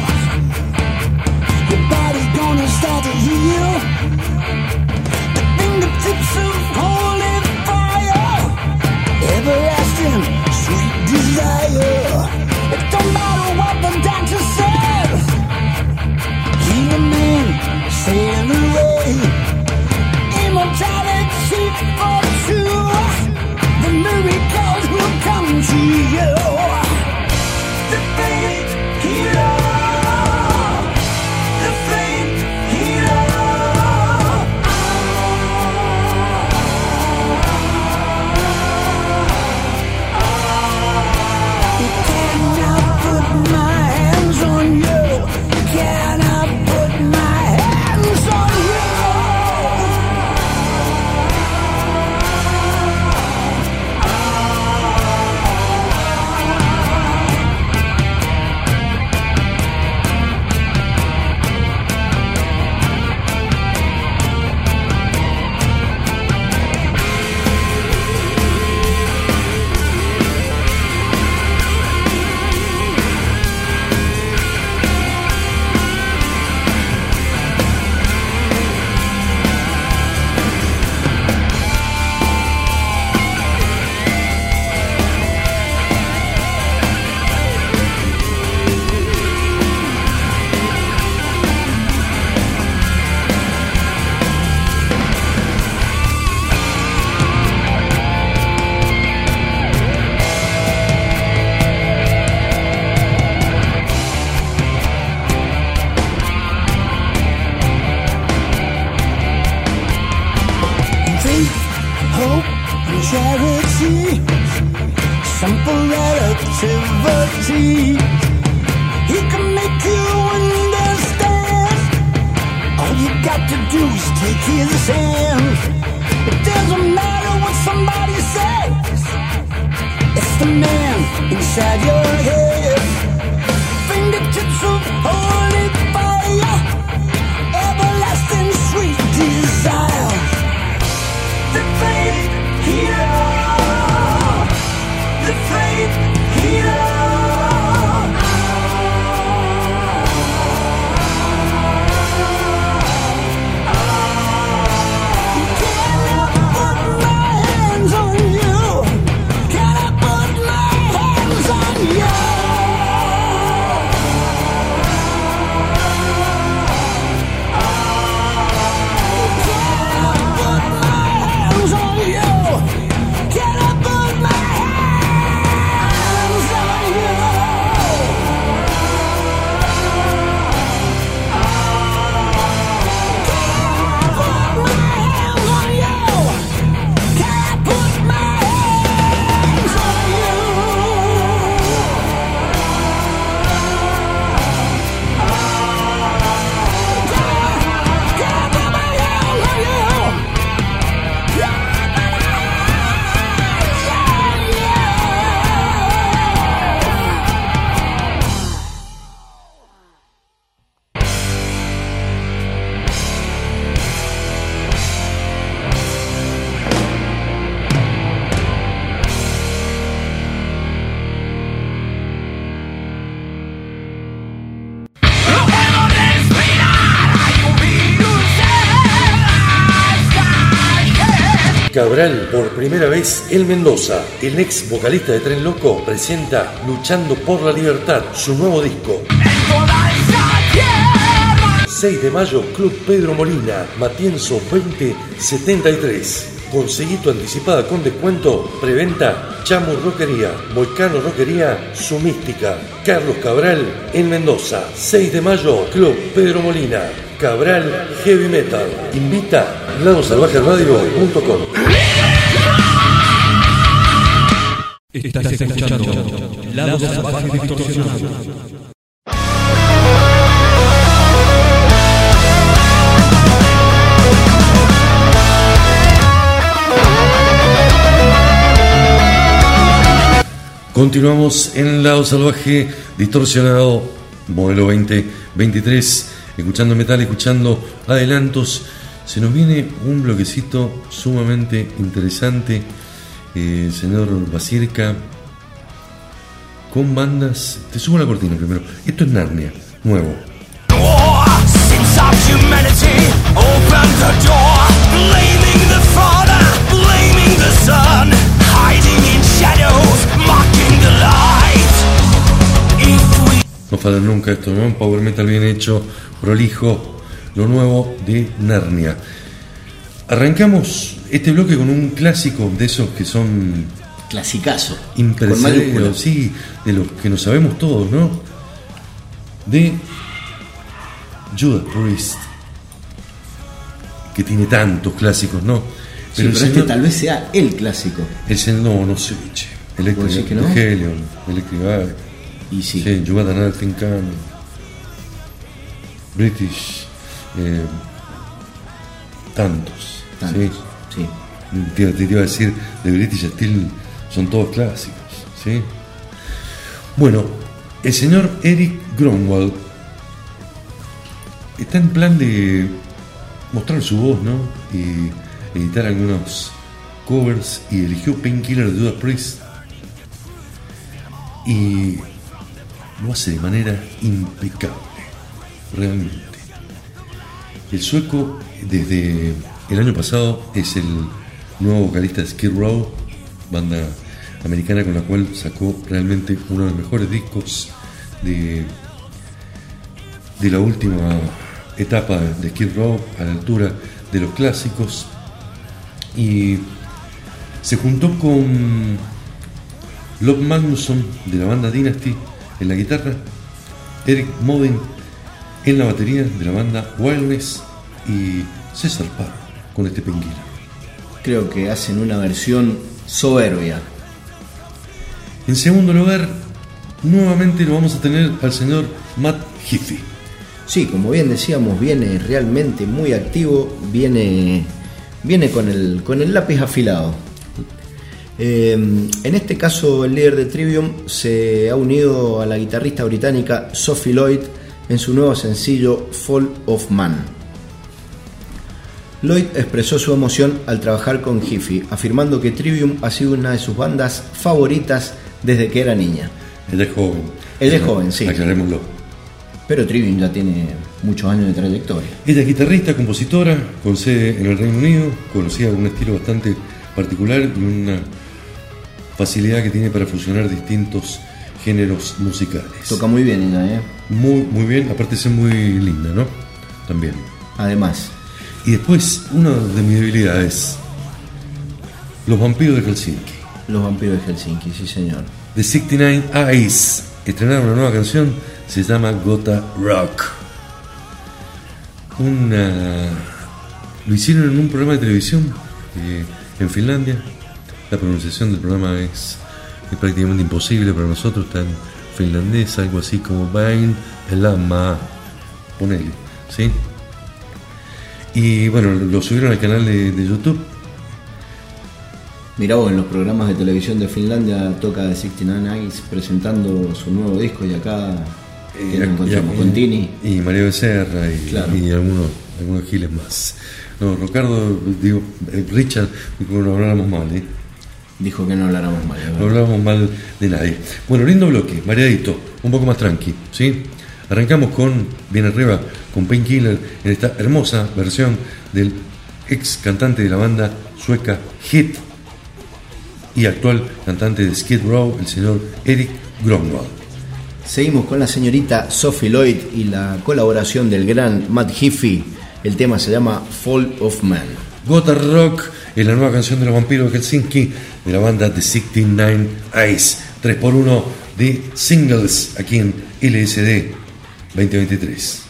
Cabral, por primera vez, El Mendoza, el ex vocalista de Tren Loco, presenta Luchando por la Libertad, su nuevo disco. 6 de mayo, Club Pedro Molina, Matienzo 2073. Conseguí tu anticipada con descuento, preventa, Chamu Roquería, Volcano Roquería, Su Mística, Carlos Cabral, en Mendoza. 6 de mayo, Club Pedro Molina, Cabral Heavy Metal. Invita ladosalvajeradio.com. Estás escuchando Lado Salvaje Distorsionado. Continuamos en Lado Salvaje Distorsionado, modelo 2023, escuchando metal, escuchando adelantos. Se nos viene un bloquecito sumamente interesante, eh, señor Basirka, con bandas. Te subo la cortina primero. Esto es Narnia, nuevo. No falla nunca esto, ¿no? Un power metal bien hecho, prolijo, lo nuevo de Narnia. Arrancamos este bloque con un clásico de esos que son Clasicazo. Mayúsculas. sí, de los que nos sabemos todos, ¿no? De Judas Priest, que tiene tantos clásicos, ¿no? Sí, el pero este tal vez sea el clásico. el señor- no, no sé, che. Electric, ¿Vos decís que no? Helion, Electric Eye. Y sí. Sí, You Got Another Thing Coming. British. eh, tantos. Tantos, ¿sí? sí. Te, te iba a decir, de British Steel son todos clásicos. ¿sí? Bueno, el señor Eric Gromwald está en plan de mostrar su voz, ¿no? Y editar algunos covers y eligió Painkiller de Judas Priest y lo hace de manera impecable, realmente. El sueco desde el año pasado es el nuevo vocalista de Skid Row, banda americana con la cual sacó realmente uno de los mejores discos de, de la última etapa de Skid Row a la altura de los clásicos y se juntó con Love Magnusson de la banda Dynasty en la guitarra, Eric Moden en la batería de la banda Wildness y César Parr con este penguila. Creo que hacen una versión soberbia. En segundo lugar, nuevamente lo vamos a tener al señor Matt Heafy. Sí, como bien decíamos, viene realmente muy activo, viene, viene con, el, con el lápiz afilado. Eh, en este caso, el líder de Trivium se ha unido a la guitarrista británica Sophie Lloyd en su nuevo sencillo Fall of Man. Lloyd expresó su emoción al trabajar con Hiffy, afirmando que Trivium ha sido una de sus bandas favoritas desde que era niña. Ella es joven. Ella es joven, sí. Aclarémoslo. Pero Trivium ya tiene muchos años de trayectoria. Ella es guitarrista, compositora, con sede en el Reino Unido, conocida con un estilo bastante particular y una facilidad que tiene para fusionar distintos géneros musicales. Toca muy bien ella, ¿eh? Muy, muy bien, aparte ser muy linda, ¿no? También. Además, Y después, una de mis debilidades, los vampiros de Helsinki. los vampiros de Helsinki, sí señor. The 69 Eyes estrenaron una nueva canción, se llama Gota Rock. Una... Lo hicieron en un programa de televisión eh, en Finlandia. La pronunciación del programa es, es prácticamente imposible para nosotros, está en finlandés, algo así como Vain Elama. Ponele, ¿sí? Y bueno, lo subieron al canal de, de YouTube. Mirá vos, en los programas de televisión de Finlandia toca The 69 Eyes presentando su nuevo disco y acá ¿quién nos encontramos y- con Tini. Y María Becerra y, Claro. y algunos, algunos giles más. No, Ricardo, digo, eh, Richard, no habláramos mal, ¿eh? Dijo que no habláramos mal. es No verdad. hablábamos mal de nadie. Bueno, lindo bloque, mareadito, un poco más tranqui, ¿sí? Arrancamos con, bien arriba, con Painkiller en esta hermosa versión del ex cantante de la banda sueca Hit y actual cantante de Skid Row, el señor Eric Gromwald. Seguimos con la señorita Sophie Lloyd y la colaboración del gran Matt Heafy. El tema se llama Fall of Man. Gota Rock es la nueva canción de los vampiros de Helsinki de la banda The 69 Eyes. 3x1 de singles aquí en LSD 2023.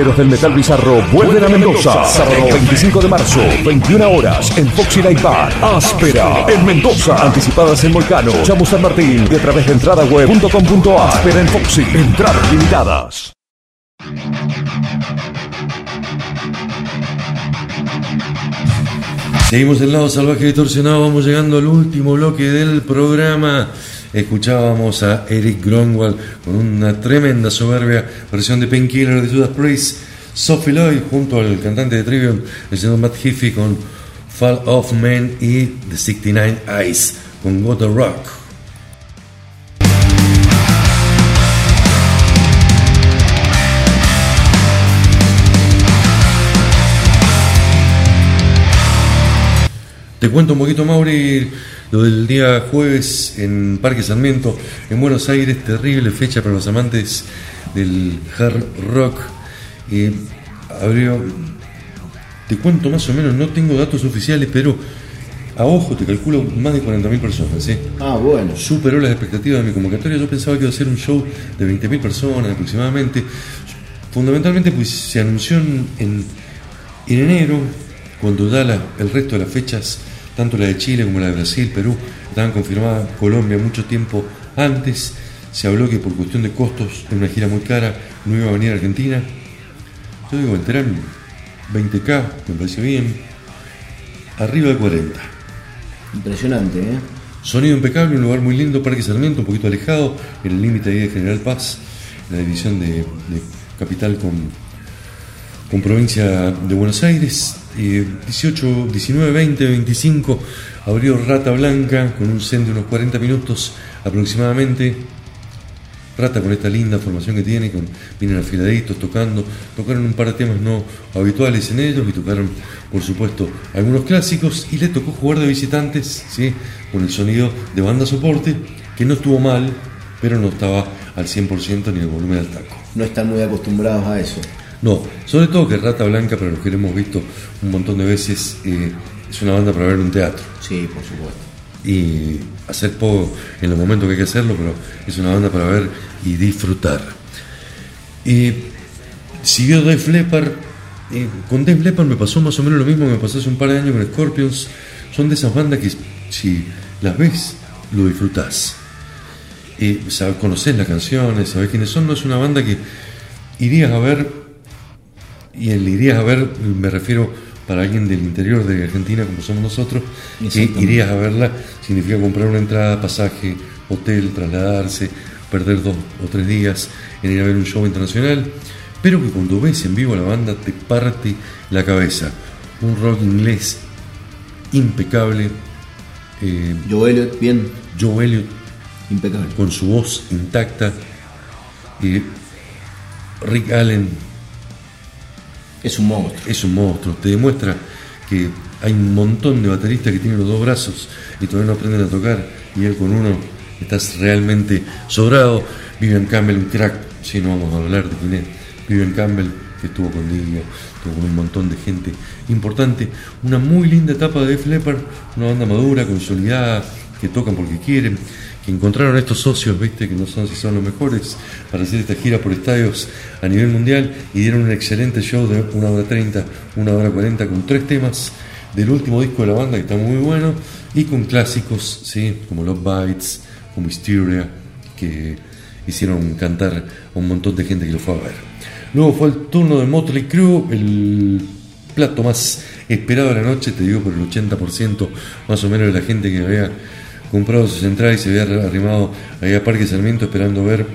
Pioneros del metal bizarro vuelven a Mendoza. Sábado 25 de marzo, 21 horas, en Foxy Night Bar. Áspera. En Mendoza. Anticipadas en Volcano, Chamu San Martín y a través de entradaweb.com.ar. Áspera en Foxy. Entradas limitadas. Seguimos el lado salvaje y distorsionado, vamos llegando al último bloque del programa. Escuchábamos a Eric Gronwald con una tremenda soberbia versión de Painkiller de Judas Priest, Sophie Lloyd junto al cantante de Trivium, el señor Matt Heafy con Fall of Men y The 69 Eyes con Got the Rock. Te cuento un poquito, Mauri, lo del día jueves en Parque Sarmiento, en Buenos Aires, terrible fecha para los amantes del hard rock. Eh, abrió, te cuento más o menos, no tengo datos oficiales, pero a ojo te calculo más de 40.000 personas. ¿sí? Ah, bueno. Superó las expectativas de mi convocatoria. Yo pensaba que iba a ser un show de 20.000 personas aproximadamente. Fundamentalmente, pues se anunció en, en- en enero, cuando ya la- el resto de las fechas, tanto la de Chile como la de Brasil, Perú, estaban confirmadas Colombia mucho tiempo antes. Se habló que por cuestión de costos, en una gira muy cara, no iba a venir a Argentina. Yo digo, enterarme 20k, me pareció bien. Arriba de 40. Impresionante, ¿eh? Sonido impecable, un lugar muy lindo, Parque Sarmiento, un poquito alejado, en el límite ahí de General Paz, en la división de, de capital con, con provincia de Buenos Aires. Eh, 18, 19, 20, 25 abrió Rata Blanca con un set de unos 40 minutos aproximadamente. Rata con esta linda formación que tiene, con, vienen afiladitos tocando, tocaron un par de temas no habituales en ellos y tocaron, por supuesto, algunos clásicos y le tocó jugar de visitantes, ¿sí? con el sonido de banda soporte, que no estuvo mal, pero no estaba al 100% ni el volumen del taco. No están muy acostumbrados a eso. No, sobre todo que Rata Blanca, para los que lo hemos visto un montón de veces, eh, es una banda para ver en un teatro Sí, por supuesto. y hacer poco en los momentos que hay que hacerlo, pero es una banda para ver y disfrutar. Y siguió Def Leppard. con Def Leppard me pasó más o menos lo mismo que me pasó hace un par de años con Scorpions. Son de esas bandas que si las ves, lo disfrutás. Eh, sabes, conocés las canciones, sabés quiénes son. No es una banda que irías a ver, y el irías a ver, me refiero para alguien del interior de Argentina como somos nosotros, que irías a verla, significa comprar una entrada, pasaje, hotel, trasladarse, perder dos o tres días en ir a ver un show internacional, pero que cuando ves en vivo a la banda te parte la cabeza. Un rock inglés impecable, eh, Joe Elliott, bien, Joe Elliott impecable. con su voz intacta, eh, Rick Allen Es un monstruo. es un monstruo, te demuestra que hay un montón de bateristas que tienen los dos brazos y todavía no aprenden a tocar y él con uno estás realmente sobrado. Vivian Campbell, un crack, si no vamos a hablar de quién es, Vivian Campbell, que estuvo con Dio, estuvo con un montón de gente importante. Una muy linda etapa de Def una banda madura, consolidada, que tocan porque quieren, que encontraron estos socios, viste, que no son si son los mejores, para hacer esta gira por estadios a nivel mundial y dieron un excelente show de una hora 30, una hora 40 con tres temas del último disco de la banda que está muy bueno y con clásicos, ¿sí? como Love Bites, como Hysteria, que hicieron cantar a un montón de gente que lo fue a ver. Luego fue el turno de Motley Crue, el plato más esperado de la noche, te digo por el 80% más o menos de la gente que había comprado sus entradas y se había arrimado ahí a Parque Sarmiento esperando ver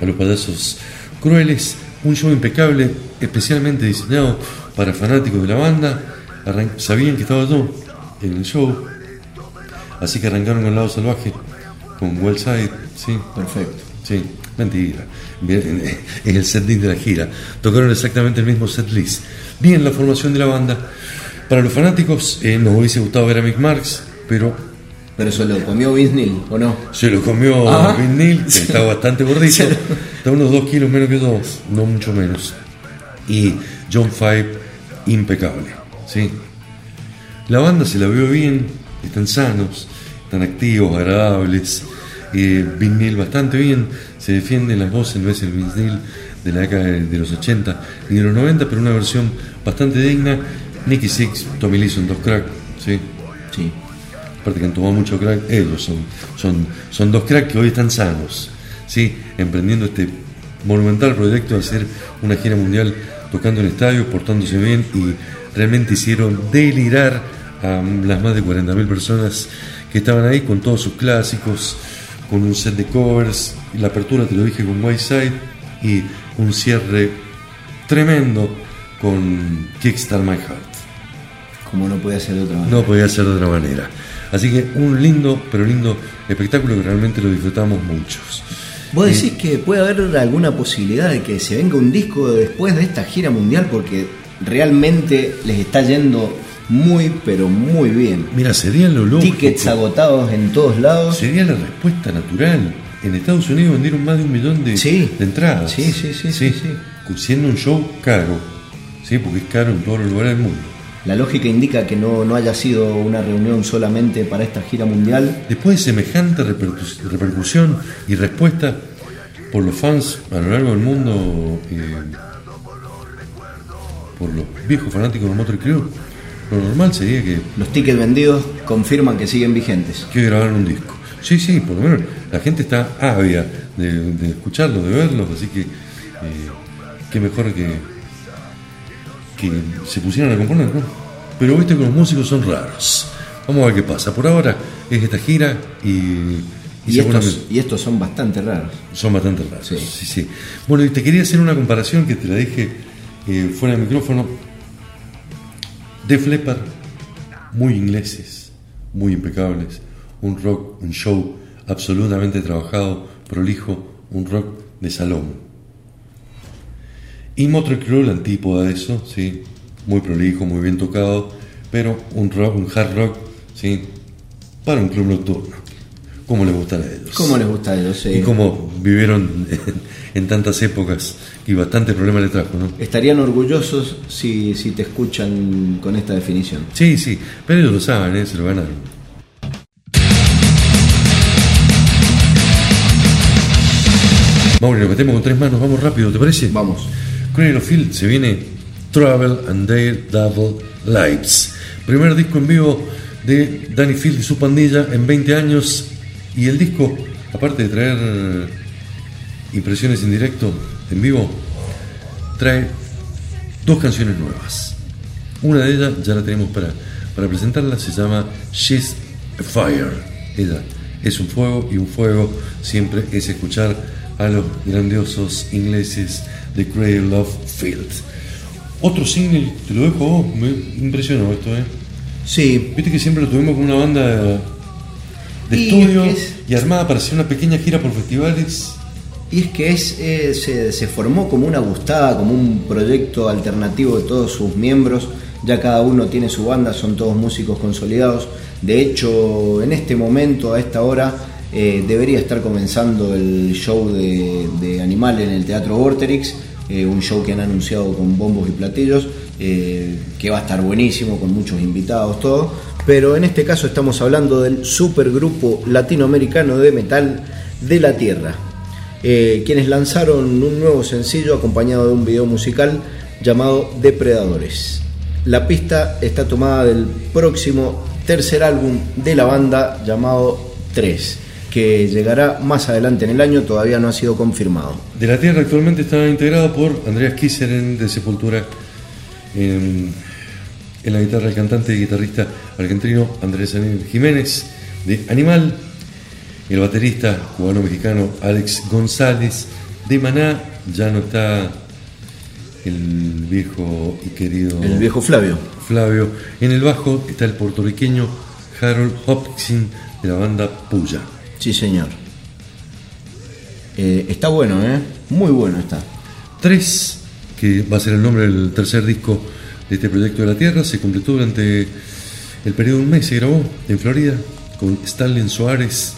a los payasos crueles. Un show impecable, especialmente diseñado para fanáticos de la banda. Arran- sabían que estaba yo en el show, así que arrancaron con lado salvaje, con Wellside, sí, Perfecto. Sí, mentira. En el setlist de la gira. Tocaron exactamente el mismo setlist. Bien, la formación de la banda. Para los fanáticos, eh, nos hubiese gustado ver a Mick Marks, pero Pero eso lo comió Vince Neil, ¿o no? se lo comió Ajá. Vince Neil, que está bastante gordito. Está unos dos kilos menos que yo, no mucho menos. Y John Five, impecable. ¿sí? La banda se la vio bien, están sanos, están activos, agradables. Eh, Vince Neil bastante bien, se defienden las voces, no es el Vince Neil de la década de, los 80 y de los 90, pero una versión bastante digna. Nicky Six, Tommy Lee son dos crack, ¿sí? Sí. Aparte que han tomado mucho crack, ellos son, son, son dos cracks que hoy están sanos, ¿sí? emprendiendo este monumental proyecto de hacer una gira mundial tocando en estadios, portándose bien y realmente hicieron delirar a las más de 40.000 personas que estaban ahí con todos sus clásicos, con un set de covers, y la apertura te lo dije con Whiteside y un cierre tremendo con Kickstart My Heart. Como no puede ser de otra manera. No podía ser de otra manera. Así que un lindo, pero lindo espectáculo que realmente lo disfrutamos muchos. ¿Vos decís que puede haber alguna posibilidad de que se venga un disco después de esta gira mundial? Porque realmente les está yendo muy, pero muy bien. Mira, sería lo lógico. Tickets agotados en todos lados. Sería la respuesta natural. En Estados Unidos vendieron más de un millón de, Sí. de entradas. Sí, sí, sí, sí, sí. Siendo un show caro. Sí, porque es caro en todos los lugares del mundo. La lógica indica que no, no haya sido una reunión solamente para esta gira mundial. Después de semejante repercus- repercusión y respuesta por los fans a lo largo del mundo, eh, por los viejos fanáticos de Motor Crew, lo normal sería que, Los tickets vendidos confirman que siguen vigentes. que grabaran un disco. Sí, sí, por lo menos la gente está ávida de, de escucharlos, de verlos, así que eh, qué mejor que, que se pusieran a componer, ¿no? Pero viste que los músicos son raros. Vamos a ver qué pasa. Por ahora es esta gira y, y Y seguramente- estos, y estos son bastante raros. son bastante raros. Sí. Sí. sí, Bueno, y te quería hacer una comparación que te la dije eh, fuera del micrófono. Def Leppard, muy ingleses, muy impecables. Un rock, un show absolutamente trabajado, prolijo, un rock de salón. Y Motley Crue, la antípoda de eso, sí, muy prolijo, muy bien tocado, pero un rock, un hard rock, sí, para un club nocturno. Como les gustan a ellos ¿Cómo les gusta a ellos? y cómo vivieron en, en tantas épocas y bastante problema le trajo, ¿no? Estarían orgullosos si, si te escuchan con esta definición. Sí, sí, pero ellos lo saben, ¿eh? se lo ganaron. Mauri, nos metemos con tres manos, vamos rápido, ¿te parece? Vamos. Cradle se viene Travel and Their Double Lives. Primer disco en vivo de Danny Field y su pandilla en 20 años. Y el disco, aparte de traer eh, impresiones en directo, en vivo, trae dos canciones nuevas. Una de ellas ya la tenemos para, para presentarla, se llama She's a Fire. Ella es un fuego y un fuego siempre es escuchar a los grandiosos ingleses de Cradle of Field. Otro single, te lo dejo a vos, me impresionó esto, ¿eh? Sí, Viste que siempre lo tuvimos con una banda de, de Y estudio es que es- y armada para hacer una pequeña gira por festivales. y es que es, eh, se, se formó como una gustada, como un proyecto alternativo de todos sus miembros. Ya cada uno tiene su banda, son todos músicos consolidados. De hecho, en este momento, a esta hora, eh, debería estar comenzando el show de, de Animal en el Teatro Vorterix, eh, un show que han anunciado con bombos y platillos, eh, que va a estar buenísimo, con muchos invitados, todo. Pero en este caso estamos hablando del supergrupo latinoamericano de metal de la Tierra, eh, quienes lanzaron un nuevo sencillo acompañado de un video musical llamado Depredadores. La pista está tomada del próximo tercer álbum de la banda llamado 3, que llegará más adelante en el año, todavía no ha sido confirmado. De la Tierra actualmente está integrado por Andreas Kisseren de Sepultura, en, en la guitarra el cantante y guitarrista argentino Andrés Jiménez de Animal, el baterista cubano-mexicano Alex González de Maná, ya no está el viejo y querido El viejo Flavio. Flavio, en el bajo está el puertorriqueño Harold Hopkins de la banda Puya. Sí, señor. Eh, está bueno, ¿eh? Muy bueno está. 3, que va a ser el nombre del tercer disco de este proyecto de la Tierra, se completó durante el periodo de un mes, se grabó en Florida con Stalin Suárez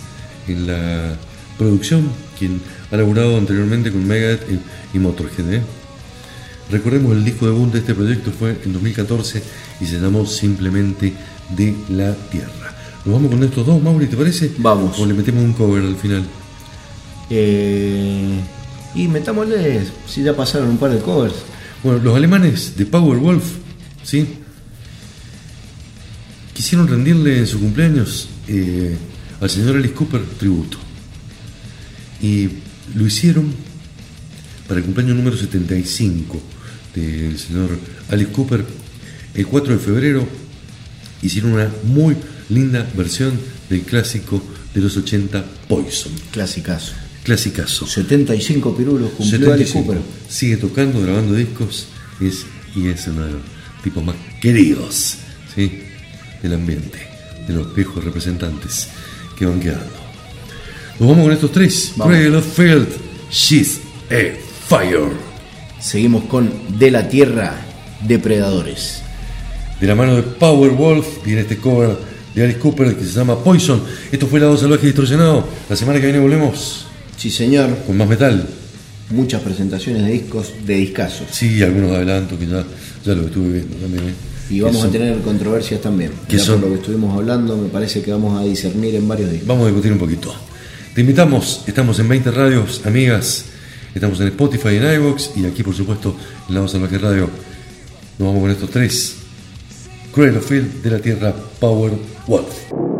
en la producción, quien ha laburado anteriormente con Megadeth y, y Motorhead. ¿eh? Recordemos el disco debut de este proyecto fue en 2014 y se llamó simplemente De la Tierra. Nos vamos con estos dos, Mauri, ¿te parece? Vamos. O le metemos un cover al final. Eh, Y metámosle, si ya pasaron un par de covers. Bueno, los alemanes de Powerwolf, ¿sí? Quisieron rendirle en su cumpleaños eh, al señor Alice Cooper tributo. Y lo hicieron para el cumpleaños número 75 del señor Alice Cooper. El 4 de febrero hicieron una muy linda versión del clásico de los 80 Poison. Clasicazo. Clasicazo. 75 pirulos cumplió Alice 75. Cooper. Sigue tocando, grabando discos es, y es uno de los tipos más queridos ¿sí? del ambiente, de los viejos representantes que van quedando. Nos vamos con estos tres. Cradle of Field, She's a Fire. Seguimos con De la Tierra, Depredadores. De la mano de Powerwolf viene este cover de Alice Cooper que se llama Poison. Esto fue Lado Salvaje Distorsionado. La semana que viene volvemos Sí, señor. con más metal. Muchas presentaciones de discos de discazos. Sí, algunos adelantos que ya, ya lo estuve viendo también. ¿eh? Y vamos a tener controversias también. que son- por lo que estuvimos hablando, me parece que vamos a discernir en varios discos. Vamos a discutir un poquito. Te invitamos, estamos en 20 radios, amigas, estamos en Spotify, en iVoox y aquí, por supuesto, en La Voz Salvaje Radio. Nos vamos con estos tres. Cradle of Field de la Tierra, Power worth.